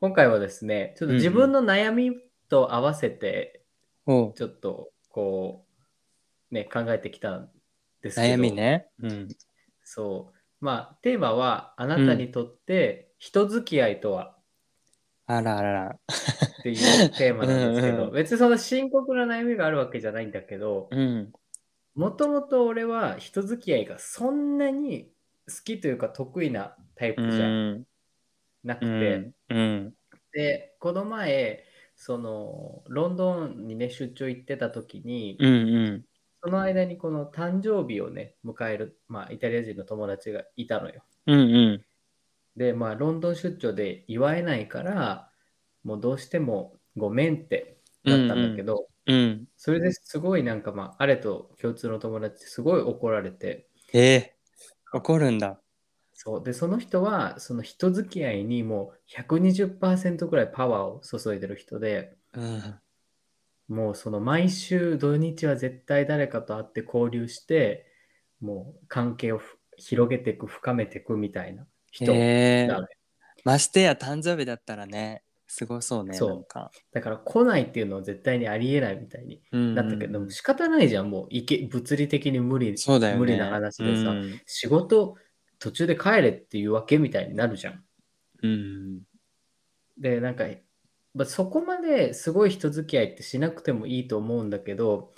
今回はですね、ちょっと自分の悩みと合わせて、ちょっとこう、ね、考えてきたんですけど、悩みね。うん。そう。まあ、テーマは、あなたにとって人付き合いとは？あらあらら。っていうテーマなんですけど、うんうん別にそんな深刻な悩みがあるわけじゃないんだけど、うん。もともと俺は人付き合いがそんなに好きというか得意なタイうプじゃん。なくうて、ん。うん。で、この前、その、ロンドンにね、出張行ってた時に、うん。うん。その間にこの誕生日をね、迎える、まあ、イタリア人の友達がいたのよ。うん。うん。で、まあ、ロンドン出張で祝えないから、もうどうしてもごめんってなったんだけど、うん。それですごいなんかまあ、あれと共通の友達すごい怒られて、えー、怒るんだ。そう。で、その人は、その人付き合いにもう120%ぐらいパワーを注いでる人で、うん。もうその毎週土日は絶対誰かと会って交流して、もう関係をふ広げていく、深めていくみたいな人えーましてや誕生日だったらね、すごそうね。そうか。だから来ないっていうのは絶対にありえないみたいにうんなったけど、でも仕方ないじゃん、もういけ物理的に無理そうだよね。無理な話でさ、うん。仕事途中で帰れっていうわけみたいになるじゃん。うん。で、なんか、まあ、そこまですごい人付き合いってしなくてもいいと思うんだけど、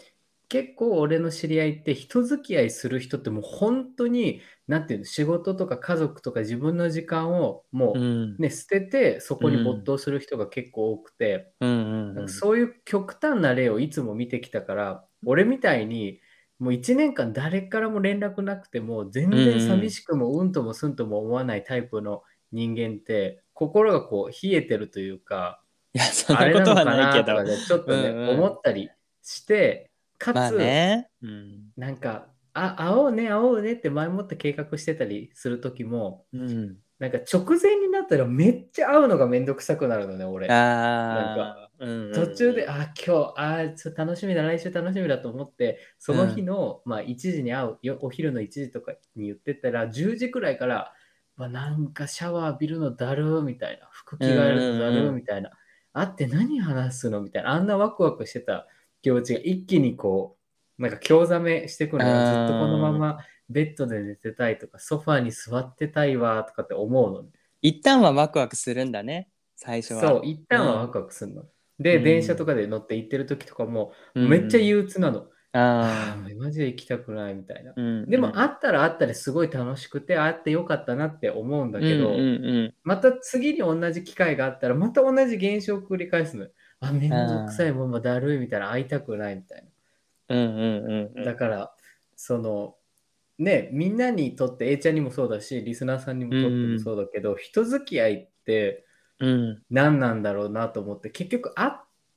結構俺の知り合いって人付き合いする人ってもう本当に、なんていうの、仕事とか家族とか自分の時間をもう。うんね、捨ててそこに没頭する人が結構多くて、うん。そういう極端な例をいつも見てきたから、俺みたいにもう1年間誰からも連絡なくても全然寂しくもうんともすんとも思わないタイプの人間って心がこう冷えてるというか、いや、そんなことはないけど。ちょっとね、うんうん思ったりして、かつ、まあね。うん。なんか、あ、会おうね、会おうねって前もって計画してたりする時も、うん。なんか直前になったらめっちゃ会うのがめんどくさくなるのね、俺。なんああ。うん。途中で、あ、今日、あ、ちょっと楽しみだ、来週楽しみだと思って、その日の、まあ、1時に会うよ、お昼の1時とかに言ってたら、10時くらいから、まあ、なんかシャワー浴びるのだるーみたいな、服着替えるのだるうんうんうんーみたいな、会って何話すのみたいな、あんなワクワクしてた気持ちが一気にこう、なんか興ざめしてくるのあーっとこのままベッドで寝てたいとか、ソファーに座ってたいわとかって思うのね。一旦はワクワクするんだね。最初は。そう、一旦はワクワクするの。で、うん電車とかで乗って行ってる時とかも、うんめっちゃ憂鬱なの。あああ、マジで行きたくないみたいな。あ。うん。でも、会ったら会ったですごい楽しくて、会ってよかったなって思うんだけど、うんうんまた次に同じ機会があったら、また同じ現象を繰り返すのよ。あ、めんどくさいもんもだるいみたいな、会いたくないみたいうん。うんうんうんな。だから、その、ね、みんなにとって A ちゃんにもそうだし、リスナーさんにもとってもそうだけど、人付き合いってうん。何なんだろうなと思って、結局会っ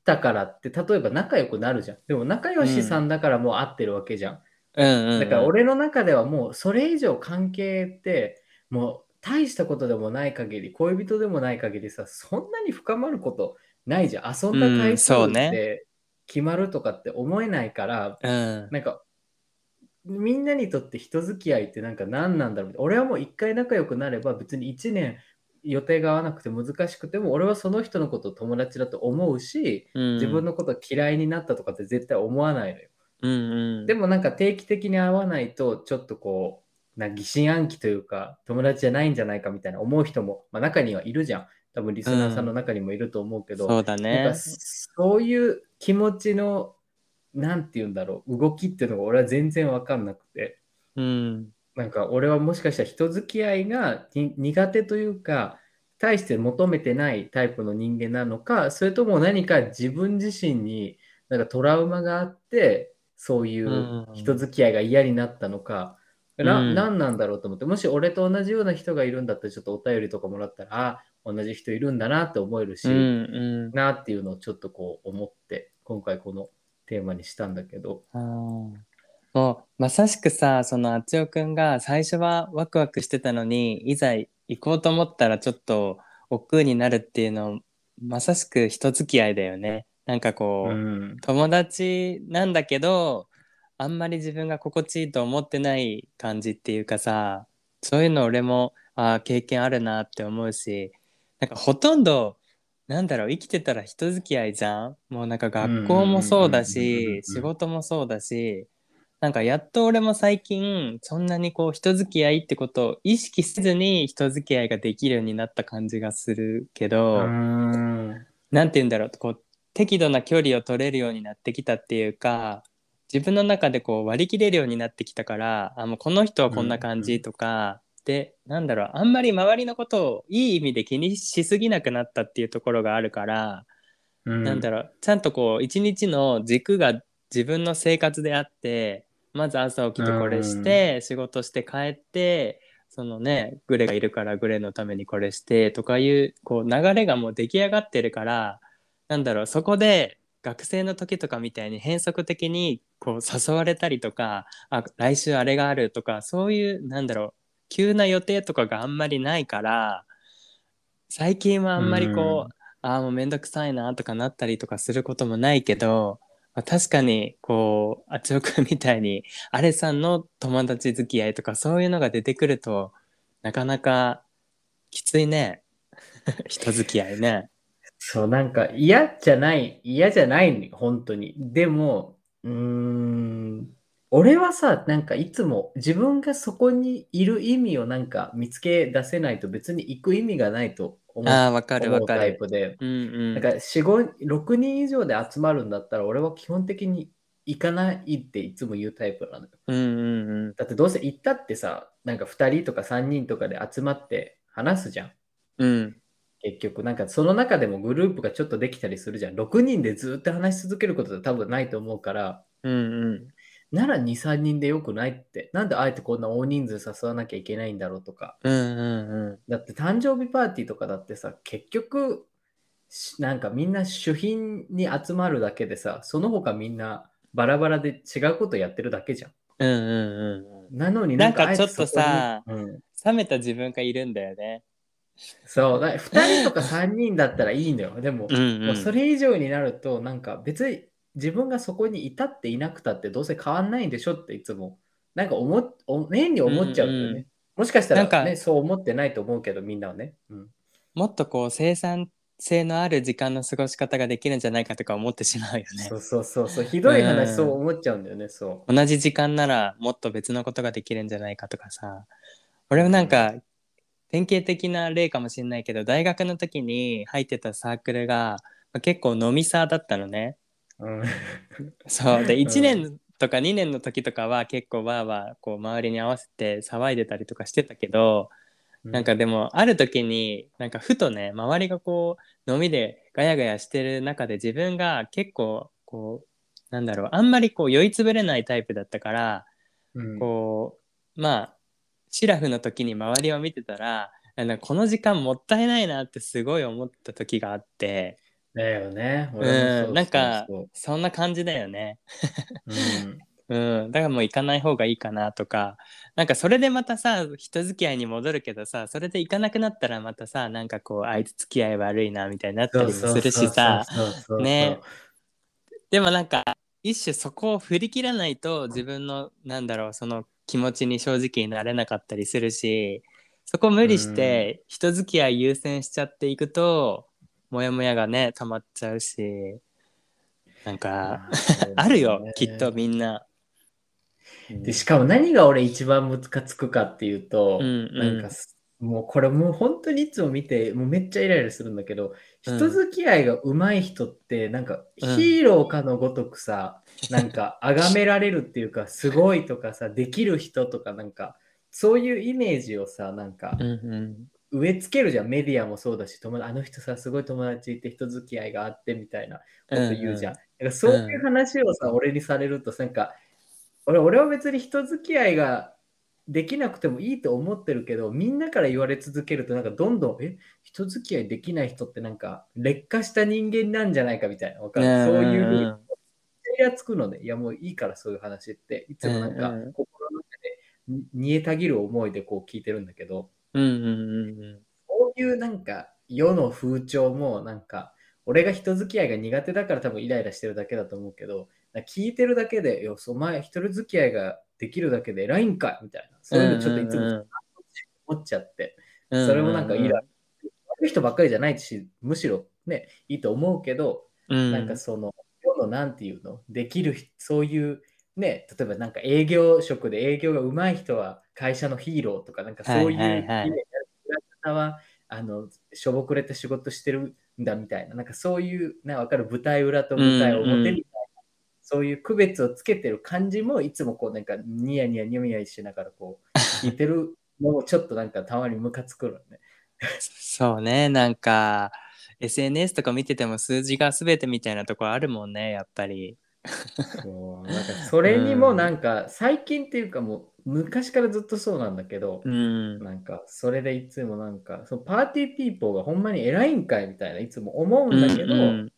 たからって、例えば仲良くなるじゃん。でも仲良しさんだからもう会ってるわけじゃん。うんうん。だから俺の中ではもうそれ以上関係ってもう大したことでもない限り恋人でもない限りさそんなに深まることないじゃん遊んだうん回数って決まるとかって思えないから、うん。なんかみんなにとって人付き合いってなんか何なんだろう俺はもう一回仲良くなれば別に1年予定が合わなくて難しくても俺はその人のことを友達だと思うし自分の。のこと嫌いになったとかって絶対思わないのよ。うんうん。でもなんか定期的に会わないとちょっとこうな疑心暗鬼というか友達じゃないんじゃないかみたいな思う人も、まあ、中にはいるじゃん多分リスナーさんの中にもいると思うけど、そうだねか。そういう気持ちのなんて言うんだろう動きっていうのが俺は全然わかんなくてうん。なんか俺はもしかしたら人付き合いがに苦手というか対して求めてないタイプの人間なのかそれとも何か自分自身になんかトラウマがあってそういう人付き合いが嫌になったのか、なうん。何なんだろうと思ってもし俺と同じような人がいるんだったらちょっとお便りとかもらったらあ同じ人いるんだなって思えるし、うんうん。なっていうのをちょっとこう思って今回このテーマにしたんだけど。あーもうまさしくさそのあつよくんが最初はワクワクしてたのにいざ行こうと思ったらちょっと億劫になるっていうのまさしく人付き合いだよね。なんかこう、うん。友達なんだけどあんまり自分が心地いいと思ってない感じっていうかさそういうの俺もあー経験あるなって思うしなんかほとんどなんだろう生きてたら人付き合いじゃん？もうなんか学校もそうだし仕事もそうだしなんかやっと俺も最近そんなにこう人付き合いってことを意識せずに人付き合いができるようになった感じがするけうど、ーん。なんて言うんだろうこう適度な距離を取れるようになってきたっていうか自分の中でこう割り切れるようになってきたからあもうこの人はこんな感じとか、でなんだろうあんまり周りのことをいい意味で気にしすぎなくなったっていうところがあるから、なんだろろうちゃんとこう一日の軸が自分の生活であってまず朝起きてこれして、仕事して帰ってそのねグレがいるからグレのためにこれしてとかいうこう流れがもう出来上がってるからなんだろうそこで学生の時とかみたいに変則的にこう誘われたりとかあ来週あれがあるとかそういうなんだろう急な予定とかがあんまりないから最近はあんまりこう、ああもうめんどくさいなとかなったりとかすることもないけど、まあ、確かにこうあつおくんみたいにあれさんの友達付き合いとかそういうのが出てくるとなかなかきついね 人付き合いね。そう、なんか嫌じゃない、嫌じゃない、本当に。でも、うーん、俺はさ、なんかいつも自分がそこにいる意味をなんか見つけ出せないと別に行く意味がないと思うああわかる思うタイわかる。プで。うんうん。なんか4、5、6人以上で集まるんだったら俺は基本的に行かないっていつも言うタイプなのよ。うんうんうん。だってどうせ行ったってさ、なんか2人とか3人とかで集まって話すじゃん。うん結局、なんかその中でもグループがちょっとできたりするじゃん。6人でずっと話し続けることって多分ないと思うから、うんうん。なら2、3人でよくないって。なんであえてこんな大人数誘わなきゃいけないんだろうとか。うんうんうん。だって誕生日パーティーとかだってさ、結局、しなんかみんな主賓に集まるだけでさ、その他みんなバラバラで違うことやってるだけじゃん。うんうんうんうん。なのになんかちょっとさうん、冷めた自分がいるんだよね。そう、だ2人とか3人だったらいいんだよ。でも、うんうん。もうそれ以上になると、なんか別に自分がそこにいたっていなくたってどうせ変わんないんでしょっていつも、なんか思っ、お変に思っちゃうよね。うんうんもしかしたら、なんかね、そう思ってないと思うけど、みんなはね。うん、もっとこう生産性のある時間の過ごし方ができるんじゃないかとか思ってしまうよねそ。うそうそうそう、ひどい話、うんそう思っちゃうんだよね、そ同じ時間ならもっと別のことができるんじゃないかとかさ俺もなんか典型的な例かもしれないけど大学の時に入ってたサークルがまあ結構飲みサーだったのね。う。うん、そう。でうん。1年とか2年の時とかは結構わーわーこう周りに合わせて騒いでたりとかしてたけどなんかでもある時になんかふとね周りがこう飲みでガヤガヤしてる中で自分が結構こうなんだろうあんまりこう酔いつぶれないタイプだったからうん、こうまあシラフの時に周りを見てたらあのこの時間もったいないなってすごい思った時があってだよね。ううんなんかそんな感じだよね。そううん。うん、だからもう行かない方がいいかなとか。なんかそれでまたさ人付き合いに戻るけどさそれで行かなくなったらまたさなんかこうあいつ付き合い悪いなみたいになったりもするしさ。ね。でもなんか一種そこを振り切らないと自分のなんだろうその気持ちに正直になれなかったりするしそこ無理して人付き合い優先しちゃっていくとモヤモヤがね溜まっちゃうしなんかあるよきっとみんな。でしかも何が俺一番ムカつくかっていうと、うんうん。なんかすもうこれもう本当にいつも見てもうめっちゃイライラするんだけど、うん。人付き合いが上手い人ってなんかうん。ヒーローかのごとくさ、なんか 崇められるっていうかすごいとかさできる人とかなんかそういうイメージをさなんかうんうん植え付けるじゃん。メディアもそうだし友達あの人さすごい友達いて人付き合いがあってみたいなこと言うじゃん。だからそういう話をさ、俺にされるとなんか俺俺は別に人付き合いができなくてもいいと思ってるけどみんなから言われ続けるとなんかどんどんえ人付き合いできない人ってなんか劣化した人間なんじゃないかみたいな。わかる、ねそういうふうにんイラつくのでいやもういいからそういう話っていつもなんかうんうん。心の中でに煮えたぎる思いでこう聞いてるんだけど、うんうんうんこういうなんか世の風潮もなんか俺が人付き合いが苦手だから多分イライラしてるだけだと思うけど聞いてるだけでよお前一人付き合いができるだけで偉いんかいみたいな。そういうのちょっといつうんうんうん。も思っちゃって。うんそれもなんかイラ悪い人ばっかりじゃないしむしろね、いいと思うけど、うん。なんかその、世のなんていうの、できる人、そういう、ね、例えばなんか営業職で営業が上手い人は会社のヒーローとか、なんかそういうイメはいはいあの、しょぼくれた仕事してるんだみたいな、なんかそういう、なわかる？舞台裏と舞台うんうん表みたいな、そういう区別をつけてる感じも、いつもこうなんかニヤニヤニヤニヤしながらこう、聞いてるのもちょっとなんかたまにムカつくのね。そうねなんか SNS とか見てても数字が全てみたいなところあるもんねやっぱり。そうなんかそれにもなんか最近っていうかもう昔からずっとそうなんだけど、うん。なんかそれでいつもなんかそのパーティーピーポーがほんまに偉いんかいみたいないつも思うんだけど、うんうん。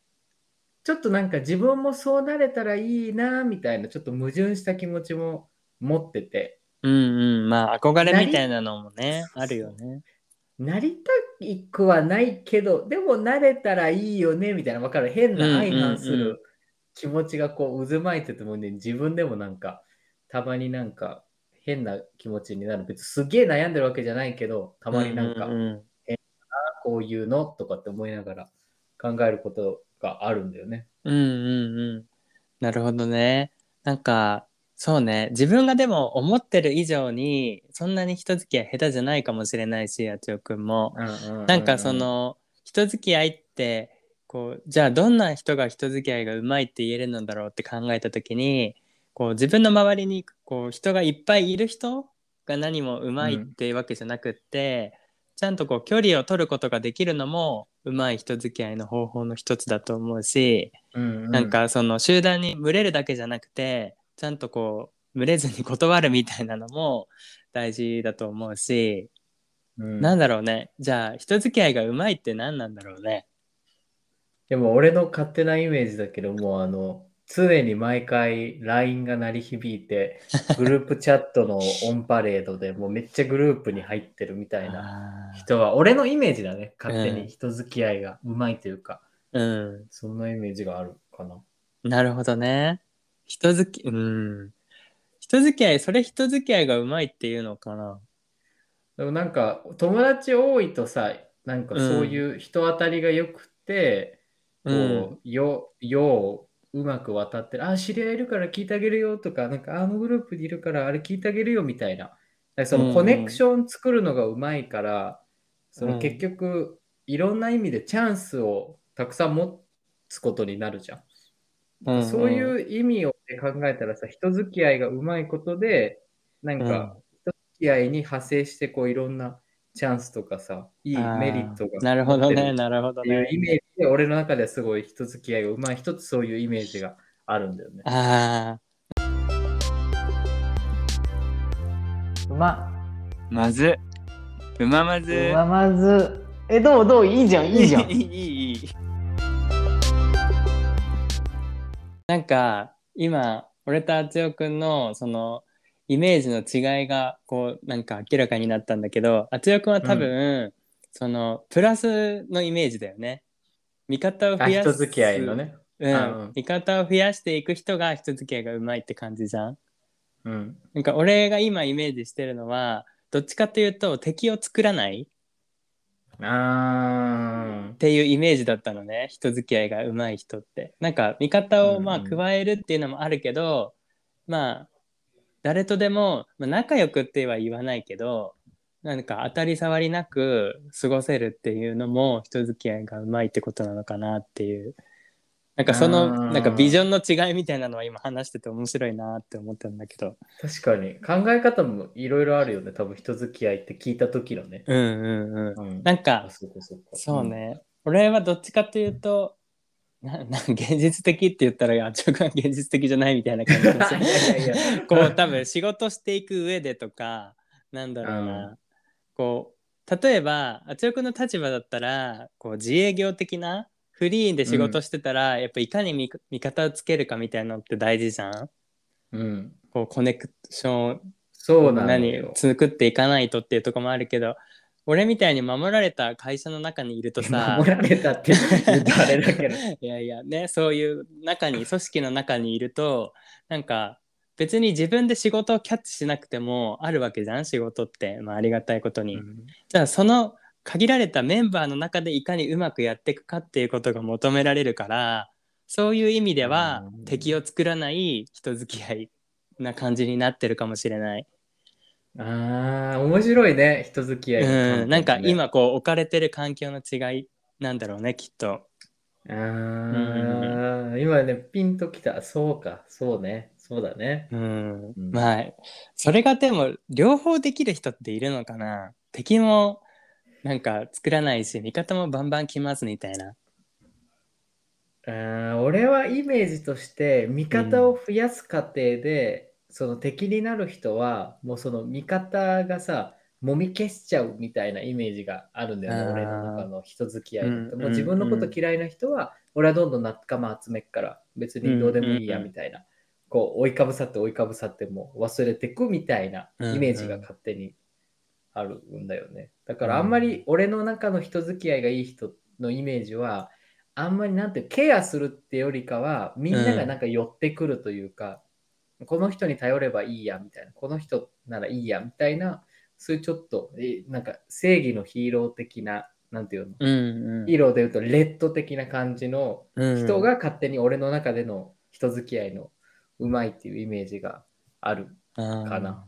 ちょっとなんか自分もそうなれたらいいなみたいなちょっと矛盾した気持ちも持ってて。うんうん。まあ憧れみたいなのもねあるよね。なりたくはないけどでもなれたらいいよねみたいなわかる？変な相反すうんうんうん。る気持ちがこう渦巻いててもね自分でもなんかたまになんか変な気持ちになる別にすげえ悩んでるわけじゃないけどたまになんかううんこういうのとかって思いながら考えることがあるんだよね。うんうんうんなるほどね。なんかそうね自分がでも思ってる以上にそんなに人付き合い下手じゃないかもしれないしあつよくんも。なんかその人付き合いってこうじゃあどんな人が人付き合いがうまいって言えるのだろうって考えた時にこう自分の周りにこう人がいっぱいいる人が何もうまいっていうわけじゃなくって、ちゃんとこう距離を取ることができるのもうまい人付き合いの方法の一つだと思うし、うんうんなんかその集団に群れるだけじゃなくてちゃんとこう群れずに断るみたいなのも大事だと思うし。うんなんだろうね。じゃあ、人付き合いがうまいって何なんだろうね。でも俺の勝手なイメージだけどもあの常に毎回 LINE が鳴り響いて グループチャットのオンパレードでもうめっちゃグループに入ってるみたいなあ人は俺のイメージだね勝手うんに人付き合いがうまいというか、ーうん。そんなイメージがあるかな。なるほどね。人付き、うん。人付き合い、それ人付き合いがうまいっていうのかな。でもなんか友達多いとさなんかそういう人当たりが良くて、うん。こうよよううまく渡ってるあ知り合いいるから聞いてあげるよとかなんかあのグループにいるからあれ聞いてあげるよみたいな。なんかそうんうん。のコネクション作るのがうまいから、そうん。の結局いろんな意味でチャンスをたくさん持つことになるじゃん。うんうん。そういう意味を考えたらさ人付き合いがうまいことでなんか、うん。人付き合いに派生してこういろんなチャンスとかさいいメリットがなるほどね、なるほどっていうね。イメージで、俺の中ではすごい人付き合いがうまい、一つそういうイメージがあるんだよね。あうま、あ、まず。うままず。うままず。え、どうどう？いいじゃん、いいじゃん。いいいいなんか今俺とあつよくんのそのイメージの違いがこうなんか明らかになったんだけどあつよくんは多分、そのプラスのイメージだよね。味方を増あ、やす人付き合いの。ね。味方を増やしていく人が人付き合いがうまいって感じじゃん。うん。なんか俺が今イメージしてるのはどっちかというと敵を作らないあっていうイメージだったのね人付き合いが上手い人ってなんか味方をまあうんうん加えるっていうのもあるけど、まあ誰とでも、まあ、仲良くっては言わないけどなんか当たり障りなく過ごせるっていうのも人付き合いが上手いってことなのかなっていうなんかそあのーなんかビジョンの違いみたいなのは今話してて面白いなって思ったんだけど確かに。考え方もいろいろあるよね。多分人付き合いって聞いた時のね。うんうんうんうん。なんかあそうかそうか。そうね、俺はどっちかというとな な現実的って言ったらいやちょくんは現実的じゃないみたいな感じうん。です。こう多分仕事していく上でとかなんだろうな、うんこう例えばあつよくんの立場だったらこう自営業的なフリーで仕事してたら、やっぱいかに味味方をつけるかみたいなのって大事じゃん？うん。こうコネクションそうなの何よ。作っていかないとっていうところもあるけど俺みたいに守られた会社の中にいるとさ 守られたって言うとあれだけど。いやいやねそういう中に組織の中にいるとなんか別に自分で仕事をキャッチしなくてもあるわけじゃん仕事って、まあ、ありがたいことに。じゃあその限られたメンバーの中でいかにうまくやっていくかっていうことが求められるからそういう意味ではうん敵を作らない人付き合いな感じになってるかもしれない。ああ、面白いね、人付き合いの観点うん、なんかね。今こう置かれてる環境の違いなんだろうねきっと。ああ、今ね、ピンときた。そうか、そうね、そうだね。うん、うんまあそれがでも両方できる人っているのかな敵もなんか作らないし味方もバンバン来ますみたいな。あー俺はイメージとして味方を増やす過程で、その敵になる人はもうその味方がさもみ消しちゃうみたいなイメージがあるんだよね俺の中の人付き合いだと。うんもう自分のこと嫌いな人は俺はどんどん仲間集めっから別にどうでもいいやうんうんうん。みたいな。こう追いかぶさって追いかぶさってもう忘れてくみたいなイメージが勝手にあるんだよね。だからあんまり俺の中の人付き合いがいい人のイメージはあんまりなんてケアするってよりかはみんながなんか寄ってくるというか、この人に頼ればいいやみたいなこの人ならいいやみたいなそういうちょっとえなんか正義のヒーロー的ななんていうの？うんうんヒーローでいうとレッド的な感じのうん人が勝手に俺の中での人付き合いのうまいっていうイメージがあるかかな。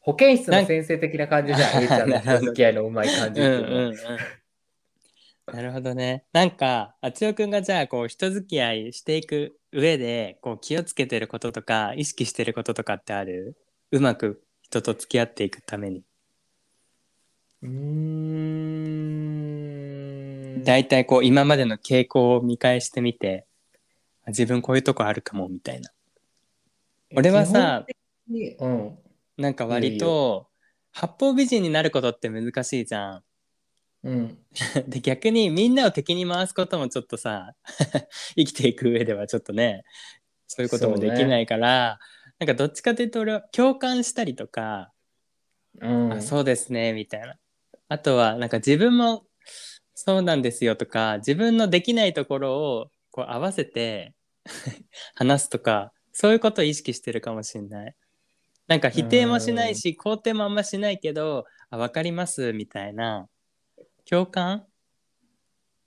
保健室の先生的な感じじゃん、A ちゃんの人付き合いのうまい感じうんっていうのは。うんうん。なるほどね。なんか、あつよくんがじゃあ、こう、人付き合いしていく上で、こう、気をつけてることとか、意識してることとかってある？うまく人と付き合っていくために。うーん。だいたいこう、今までの傾向を見返してみて、あ自分こういうとこあるかも、みたいな。俺はさ、うん。なんか割と、八方美人になることって難しいじゃん。うん。で逆にみんなを敵に回すこともちょっとさ 生きていく上ではちょっとねそういうこともできないから、なんかどっちかというと俺は共感したりとか、うん。あそうですねみたいなあとはなんか自分もそうなんですよとか自分のできないところをこう合わせて 話すとかそういうことを意識してるかもしれない。なんか否定もしないし肯定もあんましないけどあ分かりますみたいな共感？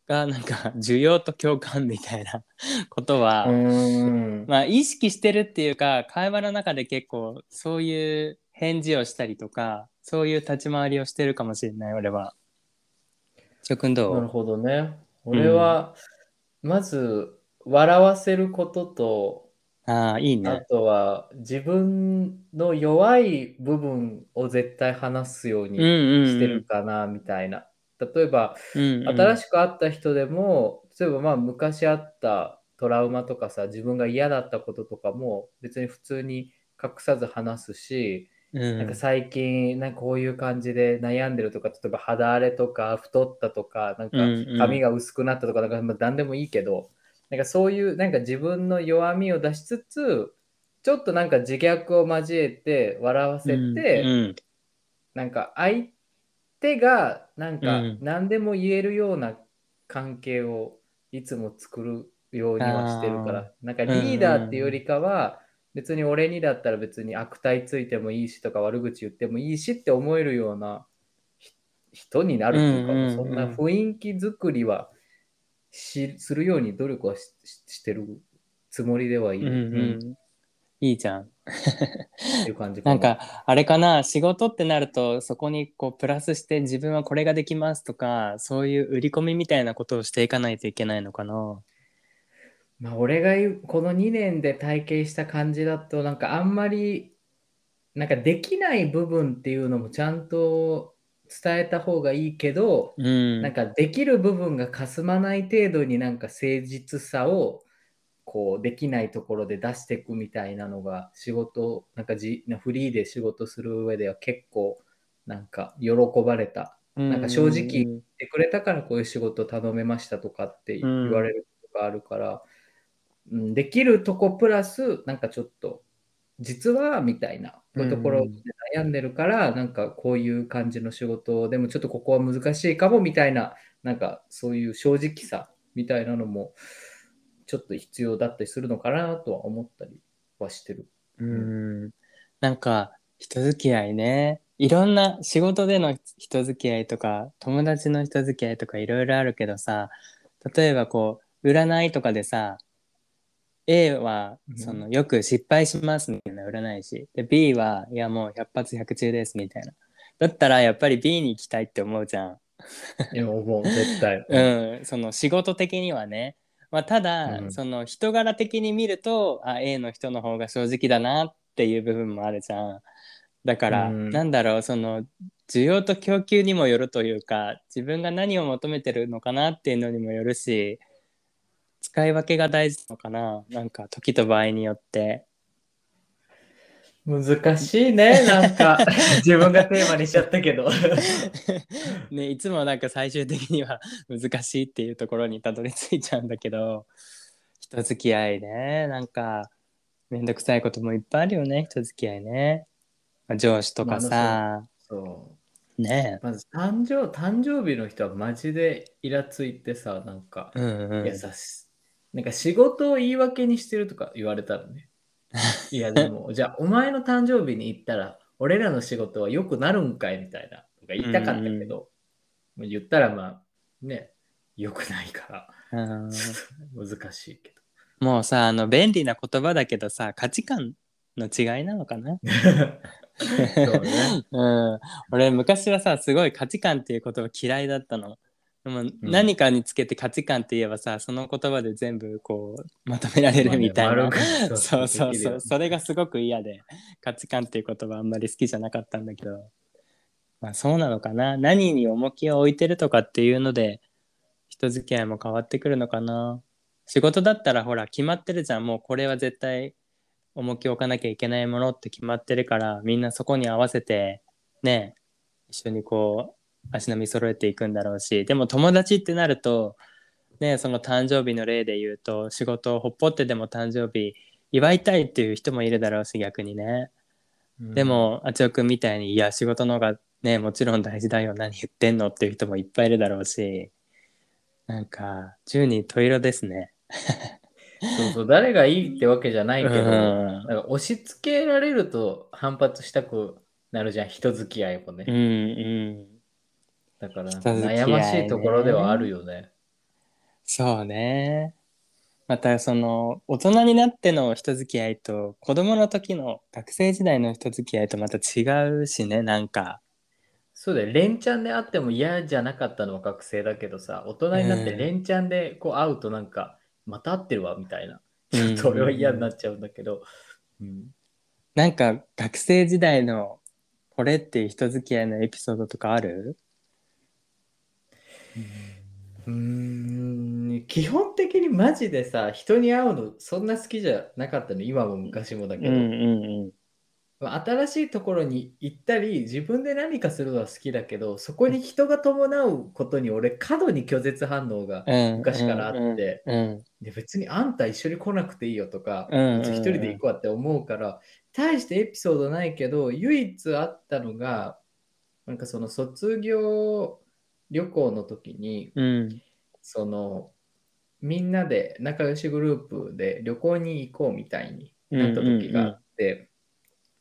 がなんか需要と共感みたいな ことは、うん。まあ意識してるっていうか会話の中で結構そういう返事をしたりとかそういう立ち回りをしてるかもしれない俺は。ちょくんどう？なるほどね。俺は、まず、笑わせることと、ああいいあね。とは自分の弱い部分を絶対話すようにうんうん、うん、してるかなみたいな。例えば、うんうん、新しく会った人でも、例えばまあ昔あったトラウマとかさ、自分が嫌だったこととかも別に普通に隠さず話すし、うん、なんか最近なんかこういう感じで悩んでるとか、例えば肌荒れとか太ったとか、なんか髪が薄くなったとか、なんかまあ何でもいいけど、なんかそういうなんか自分の弱みを出しつつ、ちょっとなんか自虐を交えて笑わせて、うんうん。なんか相手がなんかうん。何でも言えるような関係をいつも作るようにはしてるかあら、なんかリーダーっていうよりかは、別に俺にだったら別に悪態ついてもいいしとか悪口言ってもいいしって思えるようなひ人になるっていうか、うんうんうんそんな雰囲気作りはしするように努力はしてるつもりではいうんる、うんいいじゃん。っていう感じなんかあれかな仕事ってなるとそこにこうプラスして自分はこれができますとかそういう売り込みみたいなことをしていかないといけないのかな。まあ、俺がこの2年で体験した感じだとなんかあんまりなんかできない部分っていうのもちゃんと伝えた方がいいけど、うん。なんかできる部分がかすまない程度になんか誠実さをこうできないところで出していくみたいなのが仕事なんかじフリーで仕事する上では結構なんか喜ばれた。なんか正直言ってくれたからこういう仕事頼めましたとかって言われることがあるから、うん、できるとこプラスなんかちょっと実はみたいなこういうところで悩んでるから、なんかこういう感じの仕事でもちょっとここは難しいかもみたいななんかそういう正直さみたいなのもちょっと必要だったりするのかなとは思ったりはしてる。うん。なんか人付き合いねいろんな仕事での人付き合いとか友達の人付き合いとかいろいろあるけどさ例えばこう占いとかでさ A はうんそのよく失敗しますみたいな占い師で B はいやもう100発100中ですみたいなだったらやっぱり B に行きたいって思うじゃん。いや、もう絶対。うん、その仕事的にはね。まあ、ただ、うんその人柄的に見るとあ A の人の方が正直だなっていう部分もあるじゃん。だから、うんなんだろうその需要と供給にもよるというか自分が何を求めてるのかなっていうのにもよるし使い分けが大事なのかななんか時と場合によって。難しいね、なんか。自分がテーマにしちゃったけど。ね、いつもなんか最終的には 難しいっていうところにたどり着いちゃうんだけど人付き合いねなんかめんどくさいこともいっぱいあるよね人付き合いね、まあ上司とかさ、そう。ねまず誕生、誕生日の人はマジでイラついてさ、なんか、うんうんいやさし、なんか仕事を言い訳にしてるとか言われたらね。いやでも、じゃあお前の誕生日に行ったら、俺らの仕事は良くなるんかいみたいな、とか言いたかったけど、もう言ったらまあ、ね、良くないから、うん 難しいけど。もうさあの便利な言葉だけどさ価値観の違いなのかな？そうね。うん、俺昔はさすごい価値観っていう言葉嫌いだったの。でも何かにつけて価値観って言えばさ、その言葉で全部こうまとめられるみたいな、まあね丸く そうそうそう。それがすごく嫌で価値観っていう言葉あんまり好きじゃなかったんだけど。まあそうなのかな。何に重きを置いてるとかっていうので人付き合いも変わってくるのかな。仕事だったらほら決まってるじゃん。もうこれは絶対重きを置かなきゃいけないものって決まってるからみんなそこに合わせてね一緒にこう足並み揃えていくんだろうしでも友達ってなるとねその誕生日の例で言うと仕事をほっぽってでも誕生日祝いたいっていう人もいるだろうし逆にね、で、もあちおくんみたいにいや仕事の方がねもちろん大事だよ何言ってんのっていう人もいっぱいいるだろうしなんか十人十色ですね。そうそう、誰がいいってわけじゃないけど、うんなんか押し付けられると反発したくなるじゃん、人付き合いもね。うんうんだから悩ましいところではあるよね。そうね。またその大人になっての人付き合いと子供の時の学生時代の人付き合いとまた違うしねなんか。そうだよ、連チャンで会っても嫌じゃなかったのは学生だけどさ、大人になってうん連チャンでこう会うとなんか、また会ってるわみたいな。うんちょっと俺は嫌になっちゃうんだけど。うんなんか学生時代のこれっていう人付き合いのエピソードとかある？うーん。基本的にマジでさ、人に会うのそんな好きじゃなかったの、今も昔もだけど。新しいところに行ったり自分で何かするのは好きだけどそこに人が伴うことに俺過度に拒絶反応がうん。昔からあって、うんで別にあんた一緒に来なくていいよとか、一人で行こうって思うから大してエピソードないけど唯一あったのがなんかその卒業旅行の時にうん。そのみんなで仲良しグループで旅行に行こうみたいになった時があって、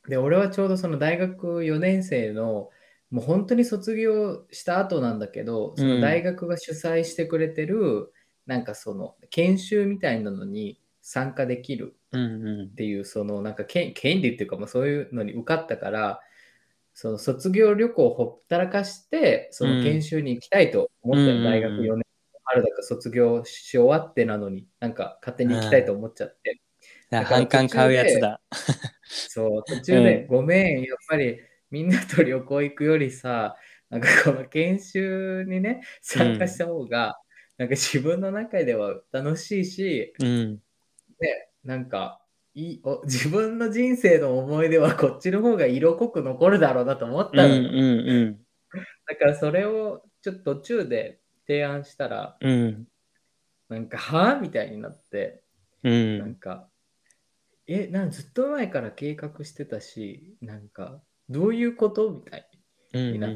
で俺はちょうどその大学4年生のもう本当に卒業した後なんだけどその大学が主催してくれてる、なんかその研修みたいなのに参加できるうんうん。っていうそのなんか権権利っていうかまあそういうのに受かったからその卒業旅行をほったらかしてその研修に行きたいと思って、うん。大学4年春だか卒業し終わってなのになんか勝手に行きたいと思っちゃって、だから反感買うやつだ。そう途中で、ごめんやっぱりみんなと旅行行くよりさなんかこの研修にね参加した方が、なんか自分の中では楽しいし、うん。ね、なんかいいお 自分の人生の思い出はこっちの方が色濃く残るだろうなと思っうんたの、うん。だからそれをちょっと途中で提案したらうん。うんなんかはぁ？みたいになってうなんんかえなんずっと前から計画してたしなんかどういうこと？みたいうんになっ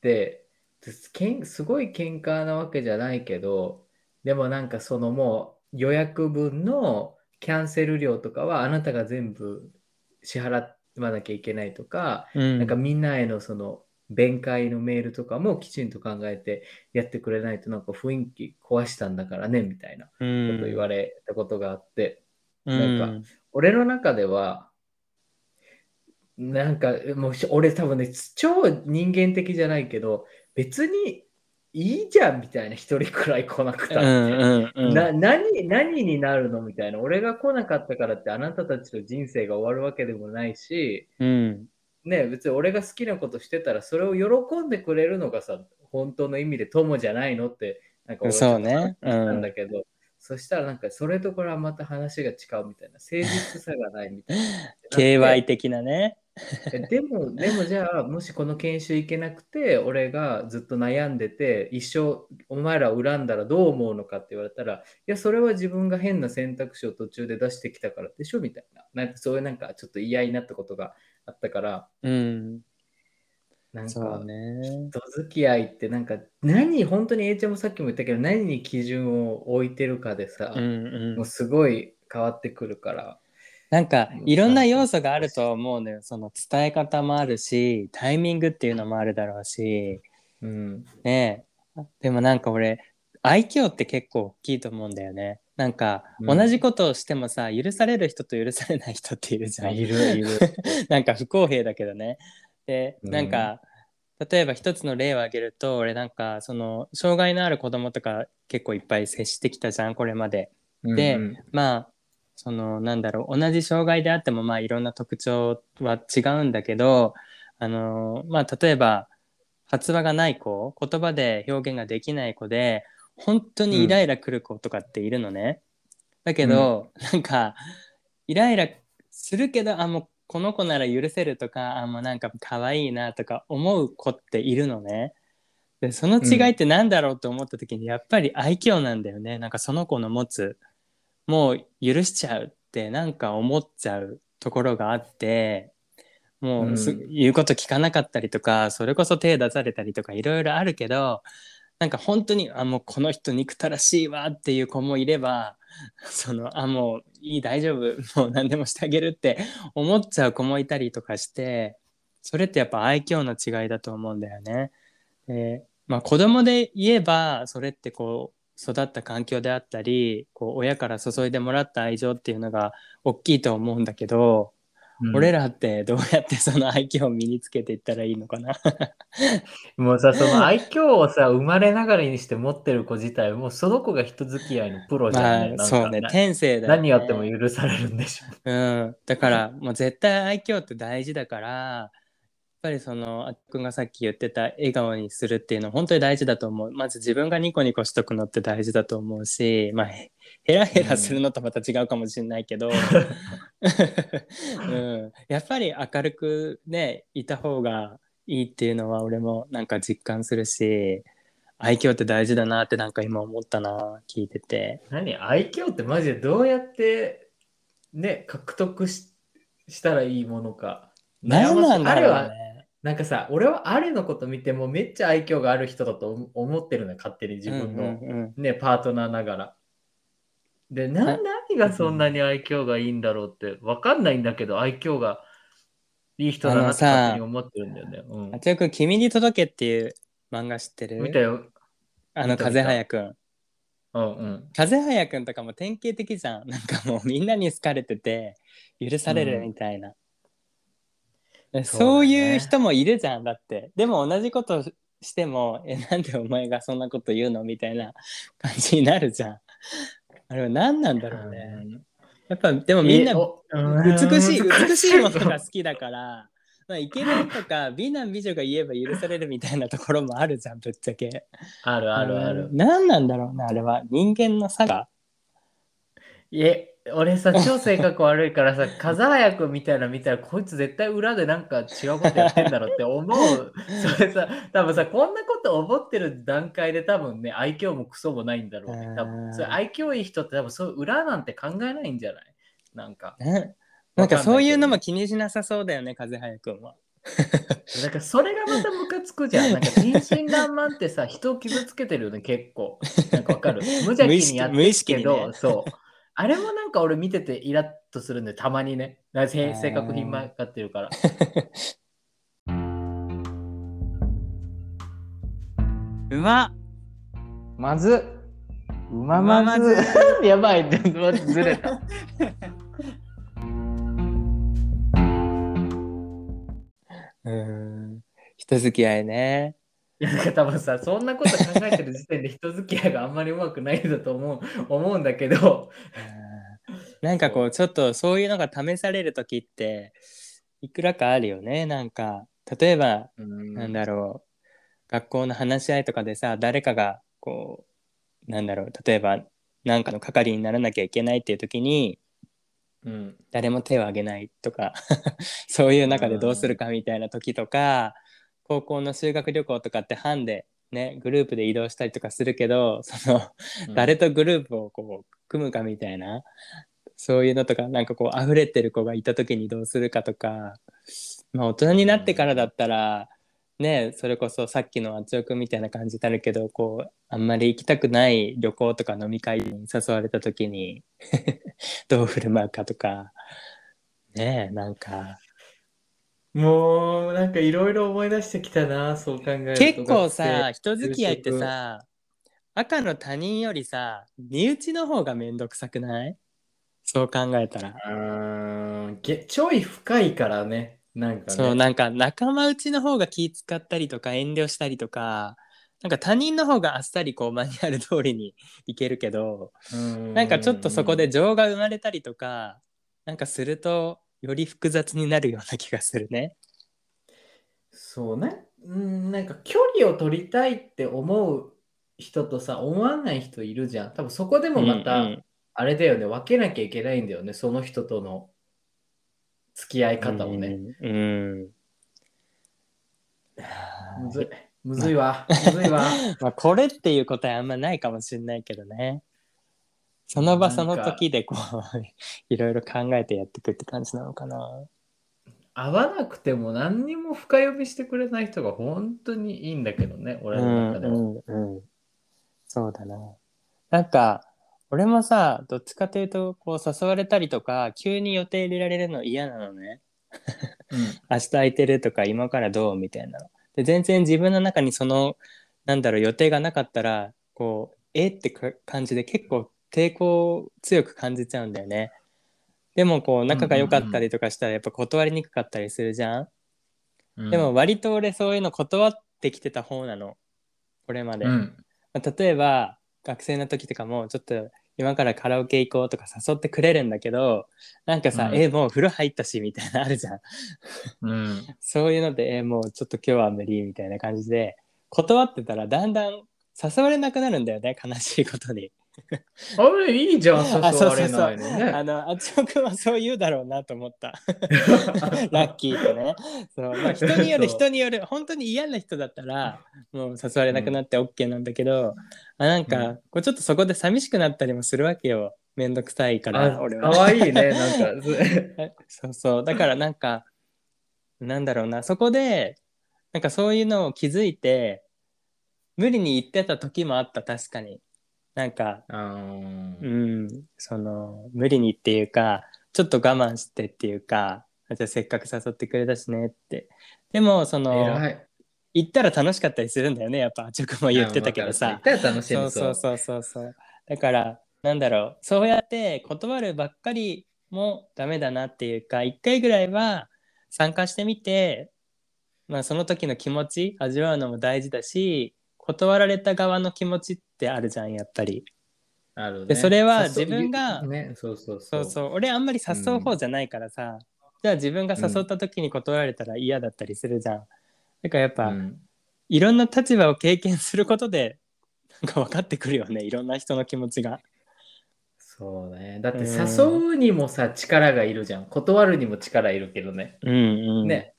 てですけんすごい喧嘩なわけじゃないけどでもなんかそのもう予約分のキャンセル料とかはあなたが全部支払っわなきゃいけないとか、うん。なんかみんなへのその弁解のメールとかもきちんと考えてやってくれないとなんか雰囲気壊したんだからねみたいな。ことうん言われたことがあって、うん。なん俺の中ではなんかもうし俺多分ね超人間的じゃないけど別にいいじゃんみたいな一人くらい来なくたって、うんうんうん。な何何になるのみたいな。俺が来なかったからってあなたたちの人生が終わるわけでもないし。うん。ね別に俺が好きなことしてたらそれを喜んでくれるのがさ本当の意味で友じゃないのってなんか俺はそうねちょっと思ったんだけど、そしたらなんかそれとこれはまた話が違うみたいな。誠実さがないみたいな。KY 的なね えでも、でもじゃあ、もしこの研修行けなくて、俺がずっと悩んでて、一生お前らを恨んだらどう思うのかって言われたら、いや、それは自分が変な選択肢を途中で出してきたからでしょみたいな。なんかそういうなんかちょっと嫌になったことがあったから、うんなんか、ね人付き合いってなんか、何、本当に A ちゃんもさっきも言ったけど、何に基準を置いてるかでさ、うんうんもうすごい変わってくるから。なんかいろんな要素があると思うのよ。その伝え方もあるしタイミングっていうのもあるだろうし。うん。ねえ。でもなんか俺愛嬌って結構大きいと思うんだよね。なんかうん。同じことをしてもさ、許される人と許されない人っているじゃん。いるいる。なんか不公平だけどね。でうん。なんか、例えば一つの例を挙げると俺なんかその障害のある子供とか結構いっぱい接してきたじゃんこれまで。でうん。まあそのなんだろう同じ障害であってもまあいろんな特徴は違うんだけどあのまあ例えば発話がない子言葉で表現ができない子で本当にイライラくる子とかっているのね、だけど、なんかイライラするけどあもうこの子なら許せるとかあもうなんか可愛いなとか思う子っているのね。でその違いって何だろうと思った時にやっぱり愛嬌なんだよね。なんかその子の持つもう許しちゃうってなんか思っちゃうところがあってもうす、うん言うこと聞かなかったりとかそれこそ手出されたりとかいろいろあるけどなんか本当にあもうこの人憎たらしいわっていう子もいれば そのあもういい大丈夫 もう何でもしてあげるって思っちゃう子もいたりとかしてそれってやっぱ愛嬌の違いだと思うんだよね。でまあ、子供で言えばそれってこう育った環境であったりこう親から注いでもらった愛情っていうのが大きいと思うんだけど、うん。俺らってどうやってその愛嬌を身につけていったらいいのかな？もうさ、その愛嬌をさ、生まれながらにして持ってる子自体、もうその子が人付き合いのプロじゃんね。なんかまあそうね。な天性だよね。何やっても許されるんでしょ。うん、だからもう絶対愛嬌って大事だからぱりそのあっくんがさっき言ってた笑顔にするっていうの本当に大事だと思うまず自分がニコニコしとくのって大事だと思うしまあへヘラヘラするのとまた違うかもしれないけど、うん、やっぱり明るくねいた方がいいっていうのは俺もなんか実感するし愛嬌って大事だなってなんか今思ったな聞いてて。何？愛嬌ってマジでどうやってね、獲得ししたらいいものか。何なんだあれは。なんかさ、俺はあれのこと見てもめっちゃ愛嬌がある人だと思思ってるのよ、勝手に自分の、うんうんうんね、パートナーながら。で、なはい何がそんなに愛嬌がいいんだろうって、わかんないんだけど、愛嬌がいい人だなって勝手に思ってるんだよね。うんあつよくん、君に届けっていう漫画知ってる？見たよ。あの、風早くん。うんうん。風早くんとかも典型的じゃん。なんかもうみんなに好かれてて、許されるみたいな。うだねそういう人もいるじゃん、だって。でも同じことしても、え、なんでお前がそんなこと言うのみたいな感じになるじゃん。あれは何なんだろうね。やっぱ、でもみんな美しい、うん美しいものが好きだから、まあ、イケメンとか美男美女が言えば許されるみたいなところもあるじゃん、ぶっちゃけ。あるあるあるうん。何なんだろうね、あれは。人間の差が。いえ、俺さ、超性格悪いからさ、風早くんみたいなの見たら、こいつ絶対裏でなんか違うことやってんだろうって思う。それさ、多分さ、こんなこと思ってる段階で多分ね、愛嬌もクソもないんだろうね。多うん分それ愛嬌いい人って多分そう裏なんて考えないんじゃない？なんか。ねなんかそういうのも気にしなさそうだよね、風早くんは。だからそれがまたムカつくじゃん。なんか天真爛漫ってさ、人を傷つけてるよね、結構。なんかわかる？無邪気にやってるけど、ねそう。あれもなんか俺見ててイラッとするんで、たまにね。性格品まかってるから。うままず。うままず。やばい、ずれた。うーん人付き合いねいや、なんか多分さ、そんなこと考えてる時点で人付き合いがあんまりうまくないんだと思う思うんだけど、うん。なんかこうちょっとそういうのが試される時っていくらかあるよねなんか。例えばなんだろう。学校の話し合いとかでさ誰かがこうなんだろう例えば何かの係にならなきゃいけないっていう時にうん。誰も手を挙げないとか。そういう中でどうするかみたいな時とか高校の修学旅行とかって班でねグループで移動したりとかするけどその誰とグループをこう組むかみたいなそういうのとかなんかこう溢れてる子がいた時にどうするかとかまあ大人になってからだったらねそれこそさっきのあつおくんみたいな感じになるけどこうあんまり行きたくない旅行とか飲み会に誘われた時に どう振る舞うかとかねえなんかもう、なんかいろいろ思い出してきたな、そう考えると。結構さ学人付き合いってさ赤の他人よりさ身内の方がめんどくさくない？そう考えたら。生うーんげちょい深いからね、なんかね。そうなんか仲間内の方が気使ったりとか遠慮したりとかなんか他人の方があっさりこうマニュアル通りにいけるけどなんかちょっとそこで情が生まれたりとかなんかするとより複雑になるような気がするね。そうね。うん、なんか距離を取りたいって思う人とさ、思わない人いるじゃん。多分そこでもまた、うんうんあれだよね、分けなきゃいけないんだよね、その人との付き合い方をね。うんうんむずい。むずいわ。むずいわ。まあこれっていう答えあんまないかもしれないけどね。その場その時でこう いろいろ考えてやっていくって感じなのかな。会わなくても何にも深読みしてくれない人が本当にいいんだけどね、俺の中では。うんうんうん、そうだな。なんか俺もさどっちかというとこう誘われたりとか急に予定入れられるの嫌なのね。明日空いてるとか今からどうみたいなの。で全然自分の中にそのなんだろう予定がなかったらこうえってか感じで結構抵抗を強く感じちゃうんだよね。でもこう仲が良かったりとかしたらやっぱ断りにくかったりするじゃん。うんでも、割と俺そういうの断ってきてた方なの。これまで。うんまあ例えば学生の時とかもちょっと今からカラオケ行こうとか誘ってくれるんだけどなんかさ、うんえもう風呂入ったしみたいなのあるじゃんうんそういうのでえもうちょっと今日は無理みたいな感じで断ってたらだんだん誘われなくなるんだよね悲しいことに あれ、いいじゃん、誘 あそうわれないのね。あのあちおくんはそう言うだろうなと思った。ラッキーってね。そう、まあ、人による人による。本当に嫌な人だったらもう誘われなくなって OK なんだけど、あなんか、うん。こうちょっとそこで寂しくなったりもするわけよ。めんどくさいからあ、俺は。かわいいね、なんか。ずそうそう。だからなんかなんだろうな。そこでなんかそういうのを気づいて無理に言ってた時もあった確かになんかうんその無理にっていうかちょっと我慢してっていうかあじゃあせっかく誘ってくれたしねって。でもその。行ったら楽しかったりするんだよねやっぱあちょくも言ってたけどさ。言ったら楽しいそうそうそうそうそう。だからなんだろうそうやって断るばっかりもダメだなっていうか一回ぐらいは参加してみて、まあ、その時の気持ち味わうのも大事だし断られた側の気持ちってあるじゃんやっぱりあるねでそれは自分がね、そうそうそそうう。そう俺あんまり誘う方じゃないからさ、じゃあ自分が誘った時に断られたら嫌だったりするじゃん、だからやっぱ、うんいろんな立場を経験することでなんか分かってくるよねいろんな人の気持ちが。そうね。だってうん誘うにもさ、力がいるじゃん。断るにも力いるけどね。うんうん、ね。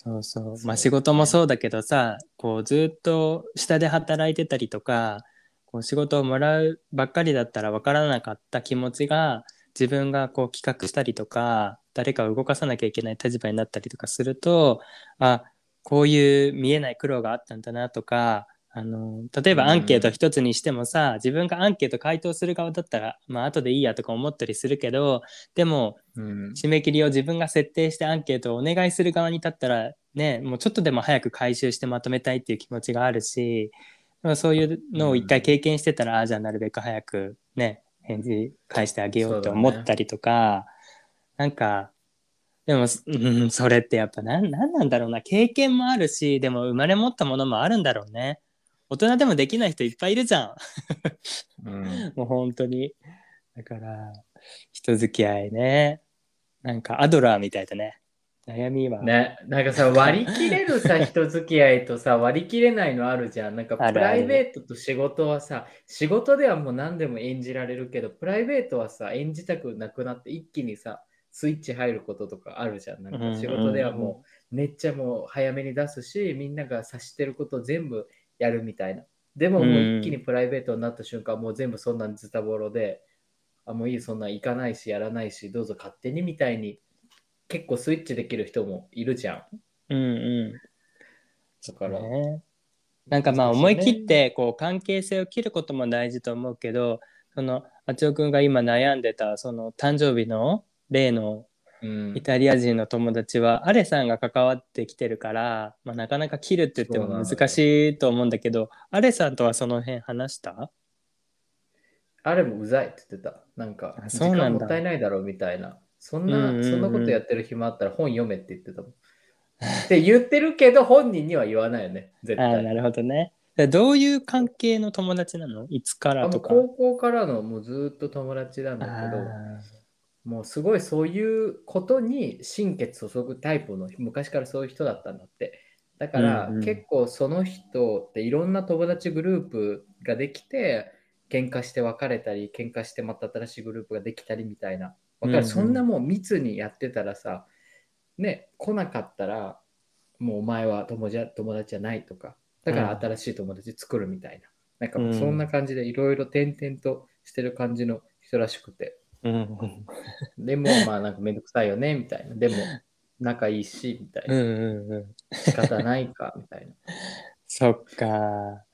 そうそう。まあ仕事もそうだけどさこうずっと下で働いてたりとかこう仕事をもらうばっかりだったら分からなかった気持ちが自分がこう企画したりとか誰かを動かさなきゃいけない立場になったりとかするとあこういう見えない苦労があったんだなとかあの例えばアンケート一つにしてもさ、自分がアンケート回答する側だったらまあ後でいいやとか思ったりするけどでもうん。締め切りを自分が設定してアンケートをお願いする側に立ったらねもうちょっとでも早く回収してまとめたいっていう気持ちがあるしでもそういうのを一回経験してたら、ああじゃあなるべく早くね返事返してあげようと思ったりとか、なんかでも、うん、それってやっぱなんなんなんだろうな。経験もあるしでも生まれ持ったものもあるんだろうね大人でもできない人いっぱいいるじゃん。うん。もう本当に。だから人付き合いね。なんかアドラーみたいだね。悩みは、ね、なんかさ、割り切れるさ、人付き合いとさ、割り切れないのあるじゃん。なんか、プライベートと仕事はさ、仕事ではもう何でも演じられるけど、プライベートはさ、演じたくなくなって、一気にさ、スイッチ入ることとかあるじゃん。なんか仕事ではもう、めっちゃもう早めに出すし、みんなが察してることを全部やるみたいな。でも、もう一気にプライベートになった瞬間、もう全部そんなんズタボロで、あ、もういい、そんなん行かないし、やらないし、どうぞ勝手にみたいに、結構スイッチできる人もいるじゃん。うんうんだから、ね、なんかまあ思い切ってこう関係性を切ることも大事と思うけどそのあちおくんが今悩んでたその誕生日の例のうんイタリア人の友達はアレさんが関わってきてるから、まあ、なかなか切るって言っても難しいと思うんだけどアレさんとはその辺話した？あれもうざいって言ってた。なんか、あ時間もったいないだろうみたいな。そんな、うんうんうん。そんなことやってる暇あったら本読めって言ってたもん。って言ってるけど、本人には言わないよね、絶対。ああなるほどね。でどういう関係の友達なの？いつからとか？高校からのもうずっと友達なんだけど、あもうすごいそういうことに心血注ぐタイプの昔からそういう人だったんだって。だから、結構その人っていろんな友達グループができて喧嘩して別れたり喧嘩してまた新しいグループができたりみたいな。わかる、うんうんそんなもう密にやってたらさね来なかったらもうお前は友達友達じゃないとかだから新しい友達作るみたいな。なんかそんな感じでいろいろ転々としてる感じの人らしくて。ーうんでも、まあなんかめんどくさいよね、みたいな。でも、仲いいし、みたいな。うんうんうん仕方ないか、みたいな。そっか。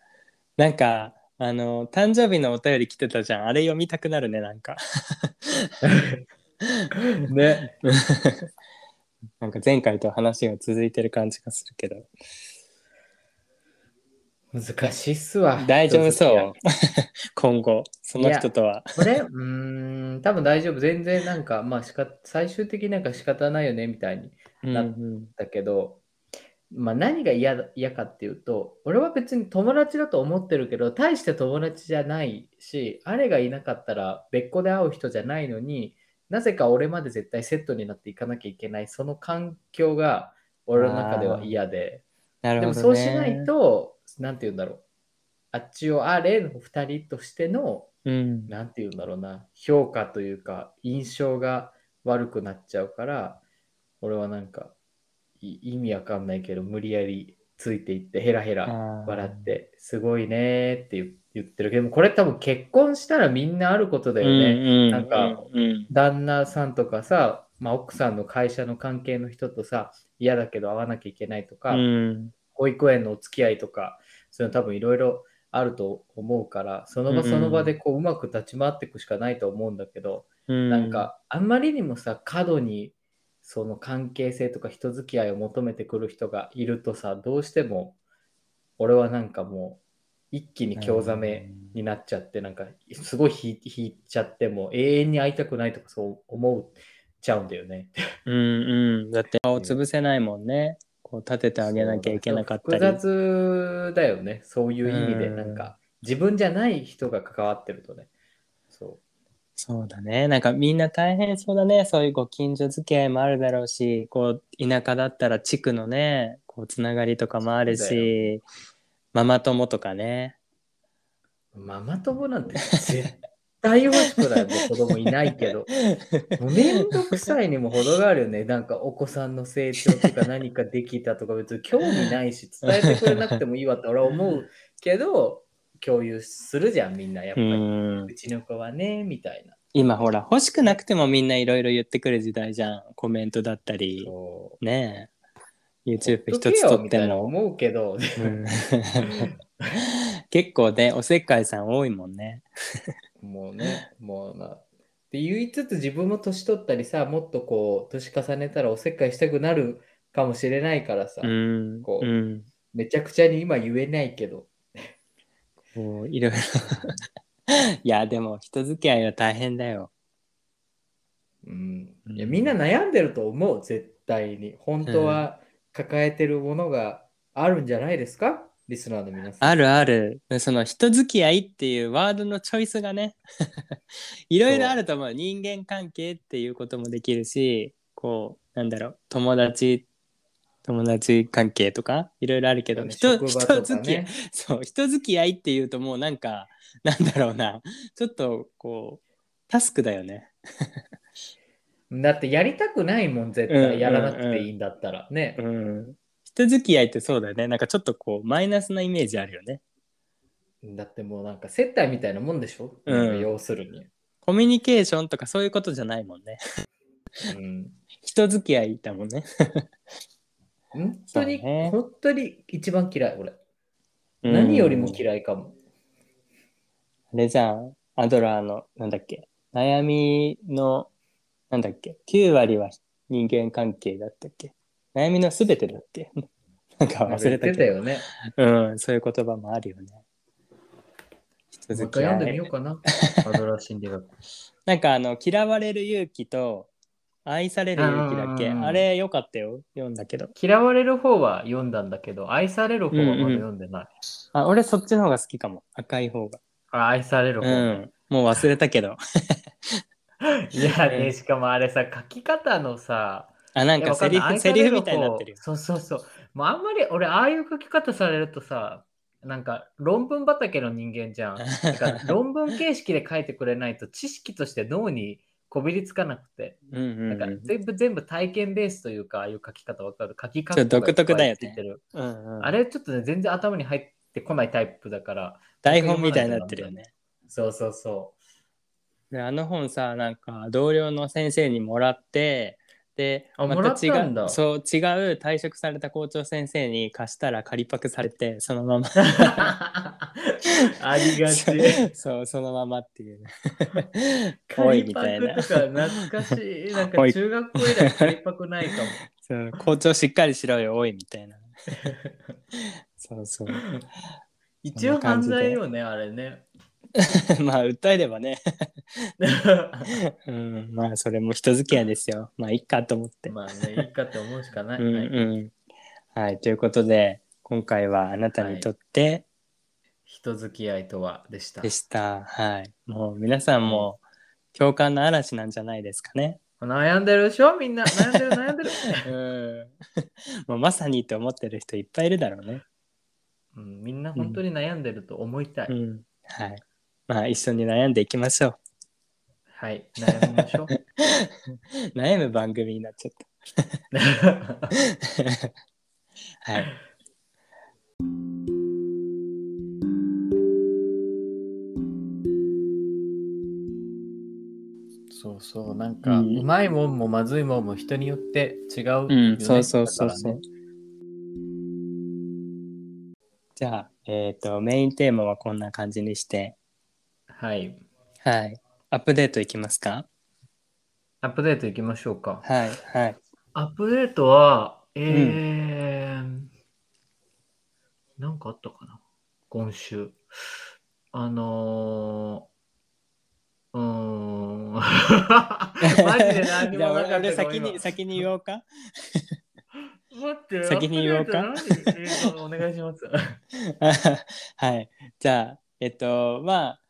なんか、あの、誕生日のお便り来てたじゃん。あれ読みたくなるね、なんか。ね。なんか前回と話が続いてる感じがするけど。難しいっすわ。大丈夫そう 今後、その人とは。これ、うーん、多分大丈夫。全然なんか、まあしか、最終的になんか仕方ないよね、みたいにうんなうんだけど、まあ何が嫌だ嫌かっていうと、俺は別に友達だと思ってるけど、大して友達じゃないし、あれがいなかったら別個で会う人じゃないのになぜか俺まで絶対セットになっていかなきゃいけない、その環境が俺の中では嫌で、でもなるほど、ね。そうしないと、なんて言うんだろう。あっちをあれの2人としての、うん。なんて言うんだろうな、評価というか、印象が悪くなっちゃうから、俺はなんか、い意味わかんないけど、無理やりついていって、ヘラヘラ笑って、すごいねーって言言ってるけど、これ多分結婚したらみんなあることだよね。ねなんか、うん旦那さんとかさ、まあ、奥さんの会社の関係の人とさ、嫌だけど会わなきゃいけないとか、うん保育園のお付き合いとか、そういうの多分いろいろあると思うから、その場その場でこううまく立ち回っていくしかないと思うんだけど、うんなんかあんまりにもさ、過度にその関係性とか人付き合いを求めてくる人がいるとさ、どうしても俺はなんかもう一気に興ざめになっちゃって、なんかすごい引い引いちゃっても永遠に会いたくないとかそう思っちゃうんだよね。うんうん。だって顔潰せないもんね。こう立ててあげなきゃいけなかったり。複雑だよね、そういう意味で、うんなんか自分じゃない人が関わってるとね。そそうだね。なんかみんな大変そうだね。そういうご近所付き合いもあるだろうし、こう田舎だったら地区のね、こうつながりとかもあるし、ママ友とかね。う。ママ友なんて絶対欲しくないもう子供いないけど。もうめんどくさいにも程があるよね。なんかお子さんの成長とか何かできたとか別に興味ないし伝えてくれなくてもいいわって俺は思うけど共有するじゃんみんなやっぱうり。んうちの子はねみたいな。今ほら欲しくなくてもみんないろいろ言ってくる時代じゃんコメントだったりそねえ YouTube 一つ撮っても。思うけど、うん 結構ね、おせっかいさん多いもんね。もうね、もうな。って言いつつ自分も年取ったりさ、もっとこう、年重ねたらおせっかいしたくなるかもしれないからさ、うん。こううん。めちゃくちゃに今言えないけど。こういろいろ。いや、でも人付き合いは大変だよ。うん、うんいやみんな悩んでると思う、絶対に。本当は抱えてるものがあるんじゃないですか？リスナーの皆さん。あるある。その人付き合いっていうワードのチョイスがね、いろいろあると思う。人間関係っていうこともできるし、こう、なんだろう、友達、友達関係とか、いろいろあるけど、人職場とか人付き合いね、。そう、人付き合いっていうともうなんか、なんだろうな、ちょっとこう、タスクだよね。だってやりたくないもん、絶うん対。やらなくていいんだったら。ね。うん。人付き合いってそうだよね。なんかちょっとこう、マイナスなイメージあるよね。だってもうなんか接待みたいなもんでしょ、うん要するに。コミュニケーションとかそういうことじゃないもんね。うん 人付き合いだもんね。本当に、ね本当に一番嫌い、俺。うん何よりも嫌いかも。あれじゃん、アドラーの、なんだっけ、悩みの、なんだっけ、9割は人間関係だったっけ悩みのすべてだっけ？なんか忘れたけど。よね。うん、そういう言葉もあるよね。人もう一付き合い回読んでみよう。かな。アドラー心理学。なんかあの、嫌われる勇気と、愛される勇気だっけ？うんうんうんあれよかったよ。読んだけど。嫌われる方は読んだんだけど、愛される方はまだ読んでない。あ、俺そっちの方が好きかも。赤い方が。あ愛されるう方、ん。もう忘れたけど。いやね、うんしかもあれさ、書き方のさ、あ、なんかセリフ、セリフみたいになってるよ。そうそうそう。もうあんまり俺、ああいう書き方されるとさ、なんか論文畑の人間じゃん。だから 論文形式で書いてくれないと知識として脳にこびりつかなくて。うんうんだからうん。全部全部体験ベースというか、ああいう書き方わかる書き方独特だよねうんうんあれちょっとね、全然頭に入ってこないタイプだから。台本みたいになってるよね。そうそうそであの本さなんか同僚の先生にもらってであもらった違んだうそう違う退職された校長先生に貸したら仮パクされてそのままう。ありがち。そうそのままっていうね おいみたいな仮パクとか懐かしい。なんか中学校以来仮パクないかも。そう校長しっかりしろよおいみたいな そうそう一応犯罪よね、あれね。まあ訴えればねうんまあそれも人付き合いですよまあいいかと思ってまあね、いいかって思うしかない。うんはいうんはいということで今回はあなたにとって、人付き合いとはでしたで。した。はい。もう皆さんも共感の嵐なんじゃないですかね。悩んでるでしょ？みんな。悩んでる、悩んでる。うん。もうまさにって思ってる人いっぱいいるだろうね。うん、みんな本当に悩んでると思いたい。うん。はい。まあ一緒に悩んでいきましょう。はい、悩みましょう。悩む番組になっちゃった。はい。そうそう、なんか、ううんまいもんもまずいもんも人によって違うよね、うん、そうそうそうそう。じゃあ、えっ、と、メインテーマはこんな感じにして、はい。はい。アップデートいきますか？アップデートいきましょうか。はい、はい。アップデートは、えー、なんかあったかな？今週。あのー、うーん。マジで何もなかった俺俺先に先に言おうか？今待って、先に言おうか？お願いします。はい。じゃあ、えっと、まあ、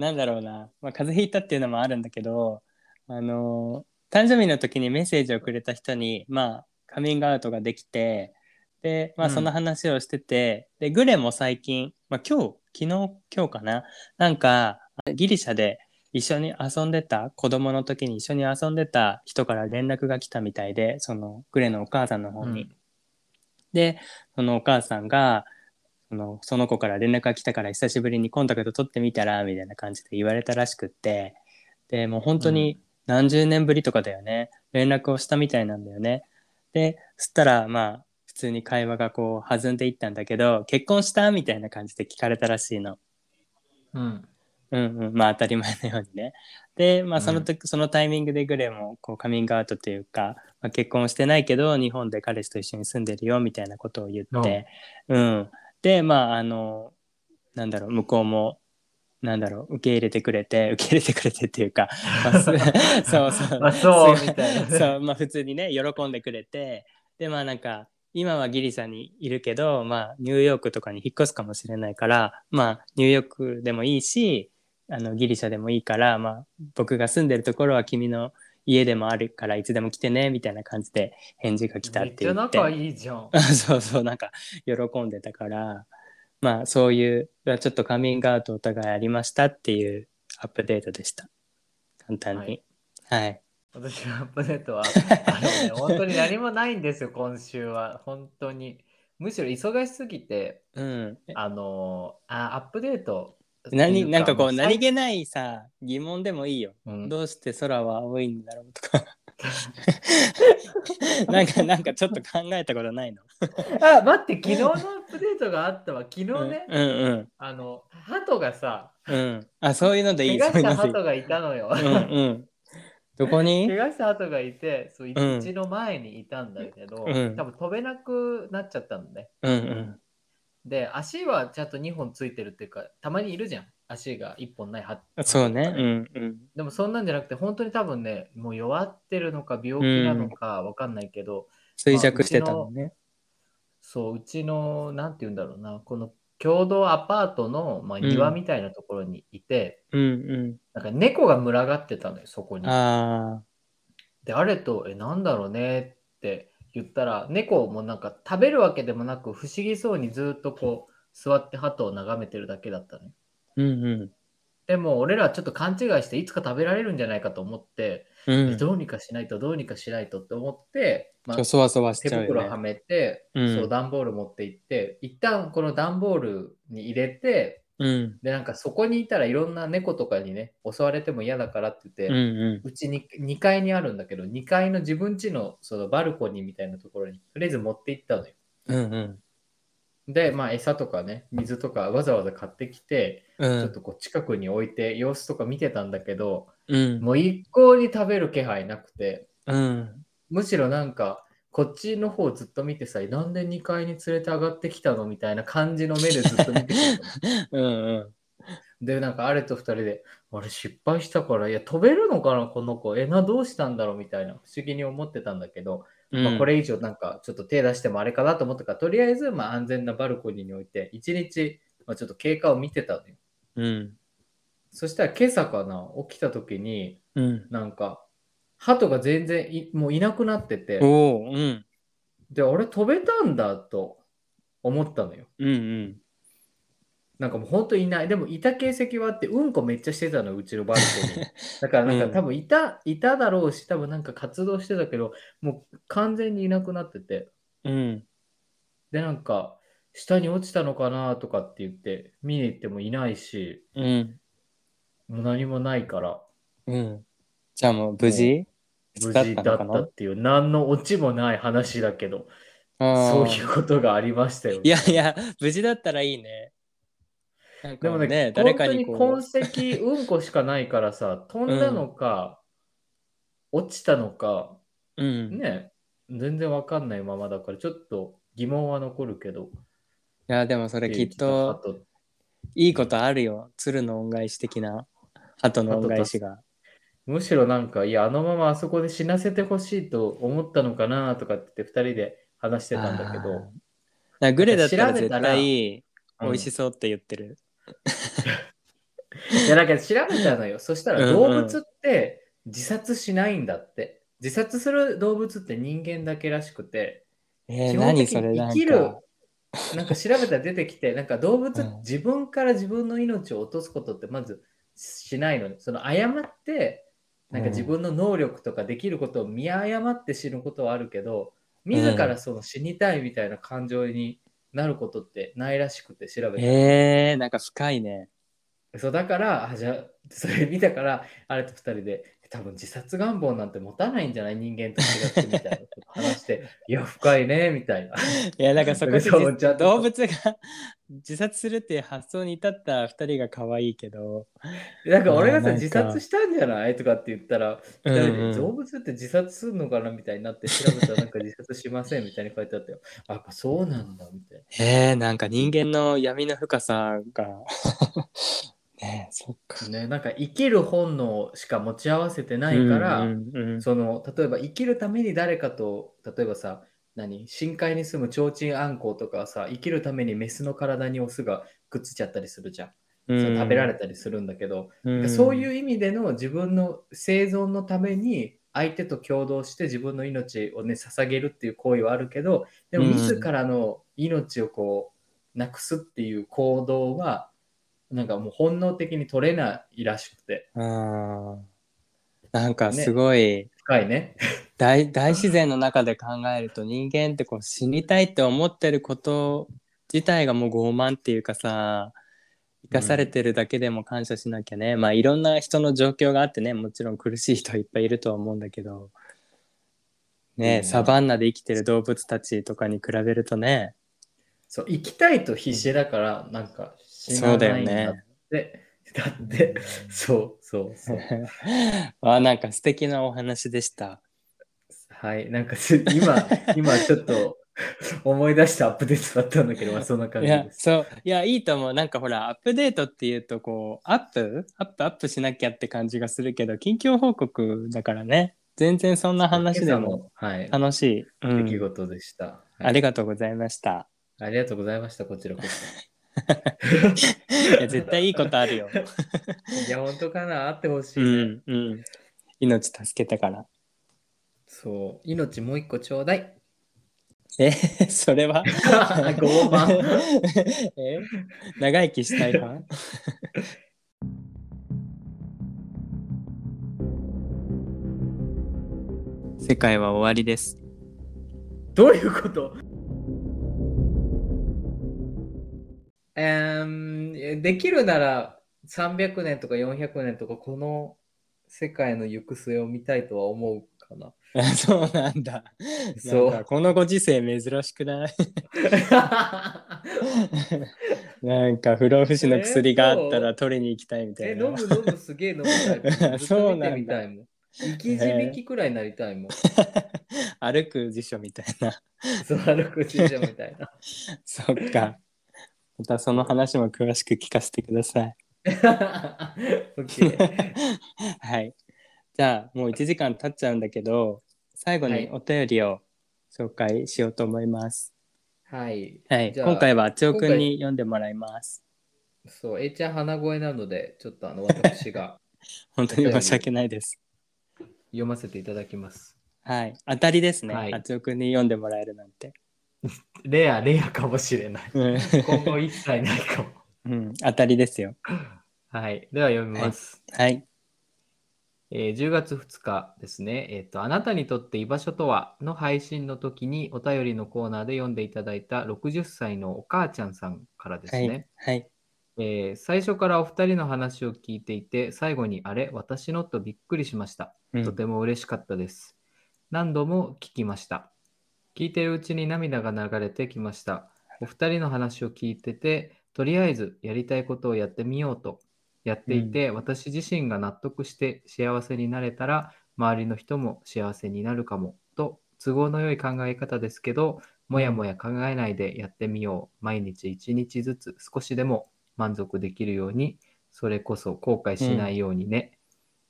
なんだろうな、まあ、風邪ひいたっていうのもあるんだけど、あの、誕生日の時にメッセージをくれた人に、まあ、カミングアウトができて、で、まあ、うん。その話をしてて、で、グレも最近、まあ、今日、昨日、今日かな、なんか、ギリシャで一緒に遊んでた、子供の時に一緒に遊んでた人から連絡が来たみたいで、その、グレのお母さんの方に。うん。で、そのお母さんが、そのその子から連絡が来たから久しぶりにコンタクト取ってみたらみたいな感じで言われたらしくってでもう本当に何十年ぶりとかだよね連絡をしたみたいなんだよねでそしたらまあ普通に会話がこう弾んでいったんだけど結婚したみたいな感じで聞かれたらしいの。うん。うんうん、まあ当たり前のようにね。で、まあうんその時、そのタイミングでグレーもこうカミングアウトというか、まあ、結婚してないけど日本で彼氏と一緒に住んでるよみたいなことを言って、うん。で、まああの、なんだろう、向こうも、なんだろう、受け入れてくれて、受け入れてくれてっていうか、まあすそう そう。あ、そう、すみたいなね。そう、まあ普通にね、喜んでくれて、で、まあなんか、今はギリシャにいるけど、まあニューヨークとかに引っ越すかもしれないから、まあニューヨークでもいいし、あのギリシャでもいいから、まあ僕が住んでるところは君の家でもあるからいつでも来てね、みたいな感じで返事が来たっめってちゃ言って。仲いいじゃん。そうそう、なんか喜んでたから、まあそういう、ちょっとカミングアウトお互いありましたっていうアップデートでした。簡単に。はい。私のアップデートは、あのね、本当に何もないんですよ、今週は。本当に。むしろ忙しすぎて、うん。あのあ、アップデート。何なんかこうも何気ないさ疑問でもいいよ。うんどうして空は青いんだろうとか なんかなんかちょっと考えたことないの？あ、待って、昨日のアップデートがあったわ。昨日ね、うんうんあの、鳩がさ、うん。あそういうのでいい。でいい。した鳩がいたのよ。うんうん。どこに？怪我した鳩がいて、そう、ううんちの前にいたんだけど、うん多分飛べなくなっちゃったのね。うんうんで、足はちゃんと2本ついてるっていうか、たまにいるじゃん。足が1本ない鳩そうね。うんうんでもそんなんじゃなくて、本当に多分ね、もう弱ってるのか病気なのかわかんないけど、衰弱してたのね。そう、うちの、なんて言うんだろうな、この共同アパートの、まあ、庭みたいなところにいて、うんなんか猫が群がってたのよ、そこにうん。。あで、あれと、え、なんだろうねって言ったら、猫もなんか食べるわけでもなく、不思議そうにずっとこう、座って鳩を眺めてるだけだったね。あ。うんうん。でも、俺らちょっと勘違いして、いつか食べられるんじゃないかと思って、うん。えどうにかしないと、どうにかしないとって思って、まあそわそわし手ちゃうよ袋はね。めて、うんそう段ボール持って行って一旦この段ボールに入れてうんでなんかそこにいたらいろんな猫とかにね襲われても嫌だからって言って、うんう。うんちに2階にあるんだけど2階の自分家のそのバルコニーみたいなところにとりあえず持って行ったのようんうん。でまあ餌とかね水とかわざわざ買ってきて、うちょっんとこう近くに置いて様子とか見てたんだけどうんもう一向に食べる気配なくてうん。むしろなんかこっちの方ずっと見てさなんで2階に連れて上がってきたのみたいな感じの目でずっと見てきたの うんうん。でなんかあれと2人であれ失敗したからいや飛べるのかなこの子えなどうしたんだろうみたいな不思議に思ってたんだけど、まあ、これ以上なんかちょっと手出してもあれかなと思ったからとりあえずまあ安全なバルコニーに置いて1日、まあ、ちょっと経過を見てたのようん。そしたら今朝かな起きた時にうん。なんか鳩が全然いもういなくなってておお、うん。で、あれ飛べたんだと思ったのよ。うんうん。なんかもう本当いない。でもいた形跡はあって、うんこめっちゃしてたの、うちのバルコニー。だからなんうんか多分いた、いただろうし、多分なんか活動してたけど、もう完全にいなくなってて。うん。で、なんか、下に落ちたのかなとかって言って、見に行ってもいないし、うん。もう何もないから、うん。じゃあもう無事無だっ事だったっていう、何のオチもない話だけど、あそういうことがありましたよ。いやいや、無事だったらいいね。でもね、ね、誰かに本こ当に痕跡、うんこしかないからさ、飛んだのか、落ちたのか、う、うん。いね、全然わかんないままだから、ちょっと疑問は残るけど。や、でもそれきっと、いいことあるよ。鶴の恩返し的な鳩の恩返しが。むしろなんか、いや、あのままあそこで死なせてほしいと思ったのかなとかって言って、二人で話してたんだけど、だからグレだったら絶調べたら対うん美味しそうって言ってる。いや、だけど調べたのよ。そしたらうんうん動物って自殺しないんだって。自殺する動物って人間だけらしくて、えー、何それなん生きるか。なんか調べたら出てきて、なんか動物、うん自分から自分の命を落とすことってまずしないのね。その誤って、なんか自分の能力とかできることを見誤って死ぬことはあるけど、自らその死にたいみたいな感情になることってないらしくて調べたら。えー、なんか深いね。そうだからあじゃあそれ見たから、あれと二人で、多分自殺願望なんて持たないんじゃない？人間と違ってみたいな話して、いや、深いね、みたいな。いやだからそこで 動物が 自殺するっていう発想に至った2人が可愛いけど。なんか俺がさ、自殺したんじゃない？とかって言ったら、うんうん。で動物って自殺するのかな？みたいになって調べたらなんか自殺しませんみたいに書いてあったよ。あ、やっぱそうなんだみたいな。えー、なんか人間の闇の深さがね。えそっか。ね、なんか生きる本能しか持ち合わせてないから、うんうんうん。その例えば生きるために誰かと例えばさ何？深海に住む提灯あんこうとかはさ生きるためにメスの体にオスがくっついちゃったりするじゃん、うん。食べられたりするんだけど、うん。そういう意味での自分の生存のために相手と共同して自分の命をね捧げるっていう行為はあるけどでもうん。自らの命をこうなくすっていう行動はなんかもう本能的に取れないらしくて。あー。なんかすごい、深いね。大大自然の中で考えると人間ってこう死にたいって思ってること自体がもう傲慢っていうかさ生かされてるだけでも感謝しなきゃね、まあいろんな人の状況があってね。もちろん苦しい人はいっぱいいるとは思うんだけど。ね、うん。サバンナで生きてる動物たちとかに比べるとね。そう生きたいと必死だからなんか死なないんだって。だって、そうそうそう。あなんか素敵なお話でした。はい、なんかす今、今ちょっと思い出したアップデートだったんだけど、まあそんな感いやじです。そういやいいと思うなんかほらアップデートっていうとこうアップアップアップしなきゃって感じがするけど近況報告だからね全然そんな話でも楽しい、うん出来事でした。はいありがとうございました。ありがとうございました、こちらこそ。いや絶対いいことあるよ。いや、本当かなあってほしいうね。んうん。命助けたから。そう、命もう一個ちょうだい。えそれは？傲慢。え長生きしたいか？世界は終わりです。どういうこと？えーできるなら300年とか400年とかこの世界の行く末を見たいとは思うかな。あ そうなんだ。そうこのご時世珍しくない？なんか不老不死の薬があったら取りに行きたいみたえ、いな。飲む飲むすげえ飲みたいもん。ずっと見てみたいもん。生き字引くらいになりたいもん。歩く辞書みたいな。そう、歩くじいちゃんみたいな。そっか。またその話も詳しく聞かせてください。オッケーはい。じゃあもう1時間経っちゃうんだけど、最後はいにお便りを紹介しようと思います。はい。はい。今回はあつおくんに読んでもらいます。そう、A ちゃん鼻声なので、ちょっとあの私が 本当に申し訳ないです。読ませていただきます。はい。当たりですね。はいあつおくんに読んでもらえるなんて。レア、レアかもしれない。うん今後一切ないかも。うん、当たりですよ。はい。では読みます。はい。えー10月2日ですね、えっ、と、あなたにとって居場所とはの配信の時にお便りのコーナーで読んでいただいた60歳のお母ちゃんさんからですはね。い。はい。えー最初からお二人の話を聞いていて、最後にあれ、私のとびっくりしました。うんとても嬉しかったです。何度も聞きました。聞いてるうちに涙が流れてきました。お二人の話を聞いてて、とりあえずやりたいことをやってみようとやっていて、私自身が納得して幸せになれたら、周りの人も幸せになるかもと、都合の良い考え方ですけど、もやもや考えないでやってみよう。毎日一日ずつ少しでも満足できるように、それこそ後悔しないようにね。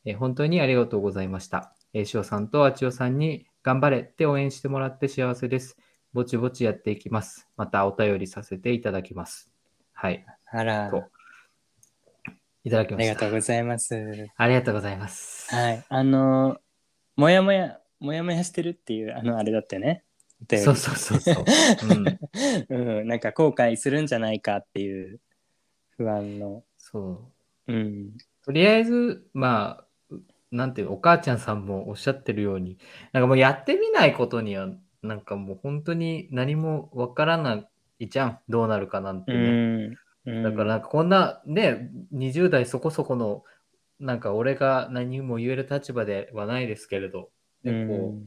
えー本当にありがとうございました。えー、しおさんとあちおさんに頑張れって応援してもらって幸せです。ぼちぼちやっていきます。またお便りさせていただきます。はい。あら、といただきありました。がとうございます。ありがとうございます。はい。あの、もやもや、もやもやしてるっていう、あの、あれだってね。そうそうそうそう。うん、うん、なんか後悔するんじゃないかっていう不安の。そう。うん。とりあえず、まあ、なんていうの、お母ちゃんさんもおっしゃってるように、なんかもうやってみないことには、なんかもう本当に何もわからないじゃん、どうなるかなんてうね。だからなんかこんなね、20代そこそこのなんか俺が何も言える立場ではないですけれど、でこう、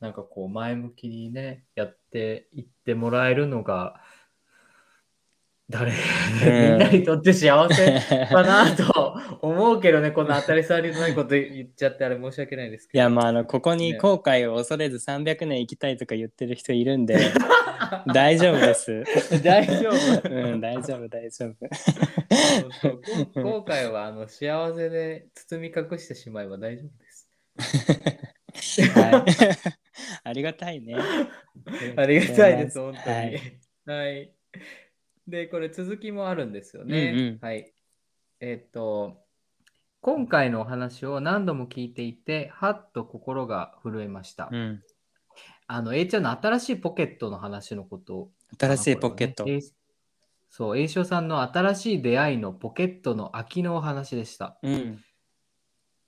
なんかこう前向きにね、やっていってもらえるのが、誰、みんなにとって幸せかなと思うけどね、こんな当たり障りのないこと言っちゃってあれ申し訳ないですけど。いやまああのここに後悔を恐れず300年生きたいとか言ってる人いるんで 大丈夫です。大丈夫。うん大丈夫大丈夫。後悔はあの幸せで包み隠してしまえば大丈夫です。はい、ありがたいね。ありがたいです、本当に。ははいい。で、これ続きもあるんですよね。うんうんはい。えっと、今回のお話を何度も聞いていて、はっと心が震えました。うん、あの、A ちゃんの新しいポケットの話のことを。新しいポケット。ねそう、A 翔さんの新しい出会いのポケットの空きのお話でした。うん、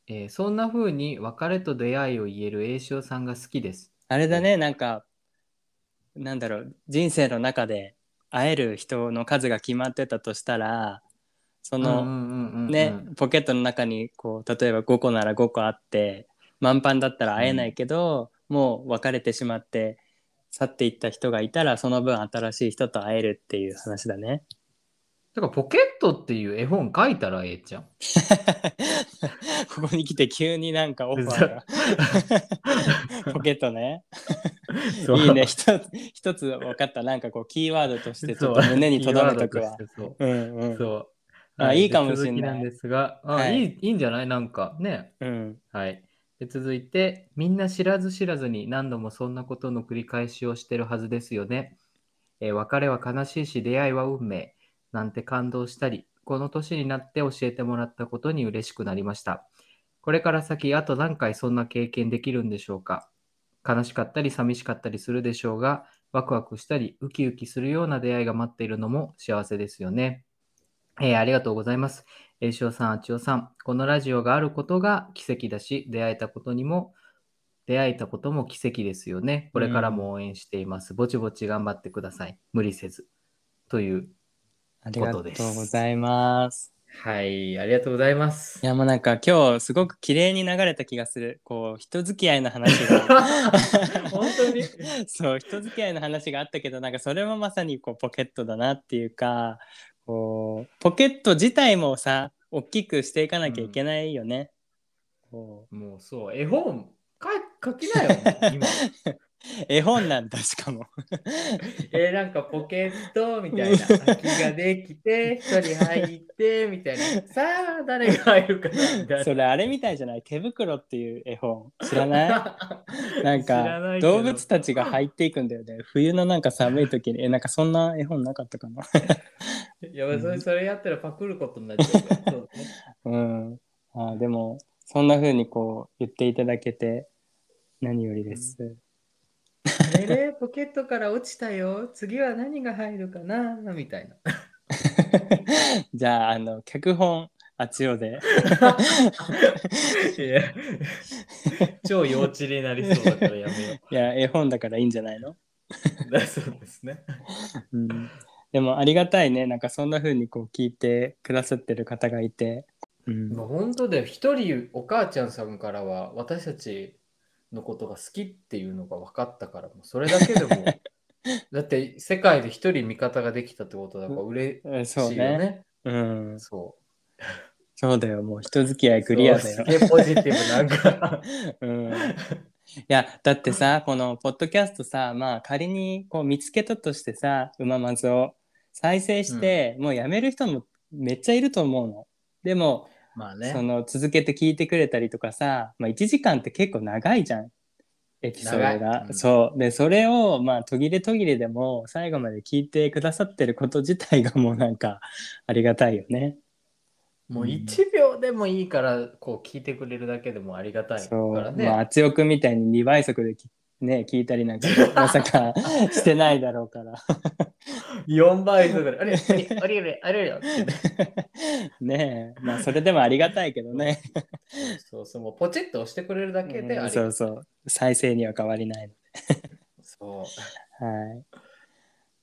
えーそんな風に別れと出会いを言える A 翔さんが好きです。あれだねなんかなんだろう人生の中で会える人の数が決まってたとしたらその、うんうんうんうんね、ポケットの中にこう例えば5個なら5個あって満帆だったら会えないけど、もう別れてしまって去っていった人がいたらその分新しい人と会えるっていう話だね。だからポケットっていう絵本書いたら A ちゃん。ここに来て急になんかオファーが ポケットね。いいね一つ一つ分かったなんかこうキーワードとしてちょっと胸に留めとくわ。そう。うんうんそう。あいいかもしれないなんですが、あ、はいい、いいいんじゃない？なんかね。うんはい。で続いて、みんな知らず知らずに何度もそんなことの繰り返しをしてるはずですよね。えー別れは悲しいし、出会いは運命。なんて感動したり、この年になって教えてもらったことに嬉しくなりました。これから先、あと何回そんな経験できるんでしょうか？悲しかったり寂しかったりするでしょうが、ワクワクしたりウキウキするような出会いが待っているのも幸せですよね。えーありがとうございます。栄翔さん、あちおさん、このラジオがあることが奇跡だし、出会えたことにも、出会えたことも奇跡ですよね。これからも応援しています。ぼちぼち頑張ってください。無理せず。という。ありがとうございます。はい、ありがとうございますい。やもうなんか今日すごく綺麗に流れた気がする。こう人付き合いの話が 本当に？そう人付き合いの話があったけどなんかそれもまさにこうポケットだなっていうかこうポケット自体もさ大きくしていかなきゃいけないよね。こもうそう、絵本か書きなよ、今。う 絵本なんだしかも。えーなんかポケットみたいな 空きができて、一人入って、みたいな。さあ、誰が入るかなみたいな。それあれみたいじゃない？手袋っていう絵本知らない？なんか動物たちが入っていくんだよね。冬のなんか寒い時にえなんかそんな絵本なかったかな？いや、それそれやったらパクることになっちゃう。そうねうん。あでも、そんな風にこう言っていただけて何よりです。あれれ、ポケットから落ちたよ。次は何が入るかな？みたいな。じゃあ、あの、脚本、あちよで。いや超幼稚になりそうだからやめよ いや、絵本だからいいんじゃないの、う。だそうですね。うん、でも、ありがたいね。なんかそんな風にこう聞いてくださってる方がいて。うん本当で一人お母ちゃんさんからは私たちのことが好きっていうのが分かったからもうそれだけでも だって世界で一人味方ができたってことだから嬉うんしそうね。いよね。うん。そう。そうだよ。もう人付き合いクリアだよポジティブなんか。うん。いや、だってさ、このポッドキャストさ、まあ仮にこう見つけたとしてさ、うままずを再生して、もうやめる人もめっちゃいると思うの。でも、まあね。そ。の続けて聞いてくれたりとかさ、まあ、1時間って結構長いじゃん。エピソード長が、い。うん。そう。でそれをまあ途切れ途切れでも最後まで聞いてくださってること自体がもうなんかありがたいよね。もう1秒でもいいからこう聞いてくれるだけでもありがたいかそう、らね。まあ強くみたいに2倍速できね聞いたりなんかまさか してないだろうから4倍速で、あれ、あれ、あれ、あれ、あれよね。ねえまあそれでもありがたいけどねそうそう、もうポチッと押してくれるだけでありがたい。そうそう再生には変わりないのそう。はい。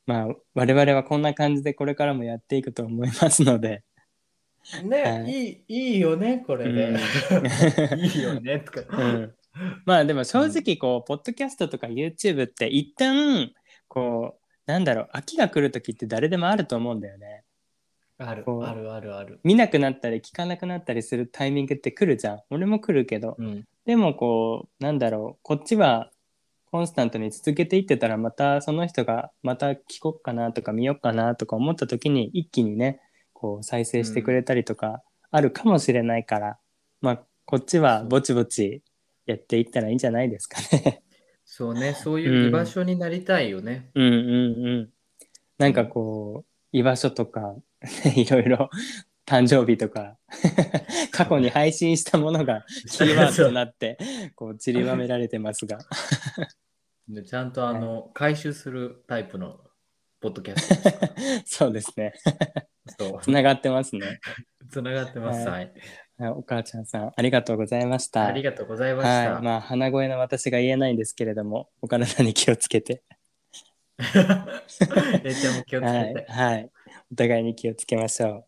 まあ、我々はこんな感じでこれからもやっていくと思いますので、ね、はいい、いいいよね、これで。うん いいよね、とか。うん、まあでも正直こう、ポッドキャストとか YouTube って一旦こうなんだろう飽きが来る時って誰でもあると思うんだよね。あるあるあるある。見なくなったり聞かなくなったりするタイミングって来るじゃん。俺も来るけど。うん。でもこうなんだろうこっちはコンスタントに続けていってたらまたその人がまた聞こうかなとか見ようかなとか思った時に一気にねこう再生してくれたりとかあるかもしれないから、まあこっちはぼちぼちやっていったらいいんじゃないですかね。そうね、そういう居場所になりたいよね。うんうんうん。なんかこう居場所とか いろいろ誕生日とか 過去に配信したものがキーワードとなってこう散りばめられてますが。でちゃんとあの、回収するタイプのポッドキャスト。そうですね。そうつながってますね。つながってます。ははい。はいお母ちゃんさん、ありがとうございました。ありがとうございました。はい。まあ、鼻声の私が言えないんですけれども、お体に気をつけて。えちゃんも気をつけはいて。。はい。お互いに気をつけましょ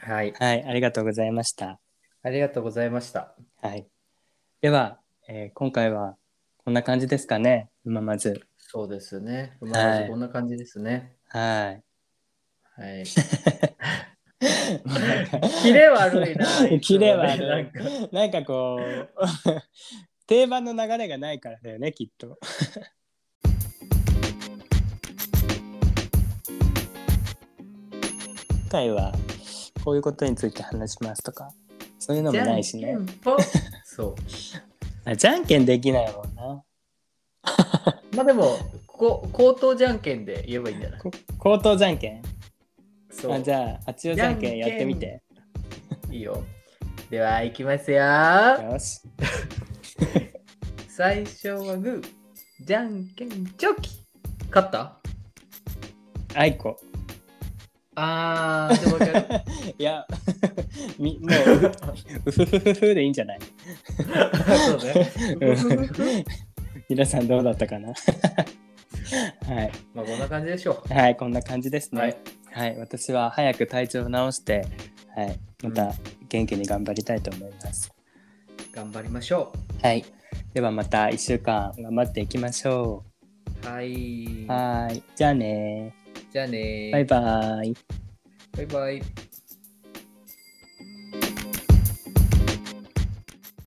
はい。う。はい。ありがとうございました。ありがとうございました。はい。では、えー今回はこんな感じですかね。ままず。そうですね。まはいずこんな感じですね。はい。はい。なんかキレ悪いな。キレ悪いなんかなんかこう、定番の流れがないからだよね、きっと。今回はこういうことについて話しますとか、そういうのもないしねじゃ。んけんぽんそう。あじゃんけんできないもんな。まあでも、こ口頭じゃんけんで言えばいいんじゃない？こ口頭じゃんけん？そう。あじゃあ、あっちよじゃんけんやってみて。いいよ。では、いきますよ。よし。最初はグー、じゃんけんチョキ。勝った？あいこ。あー、でもわかる いや、みもう、うふふふふでいいんじゃない？そうね。皆さんどうだったかな？はい。まあ、こんな感じでしょはい、こんな感じですう。ね。はい。はい、私は早く体調を直して、はい、また元気に頑張りたいと思います。頑張りましょはい。ではまた1週間頑張っていきましょう。はい。う。はい。じゃあねじゃあねーバイバイ。バイバイ。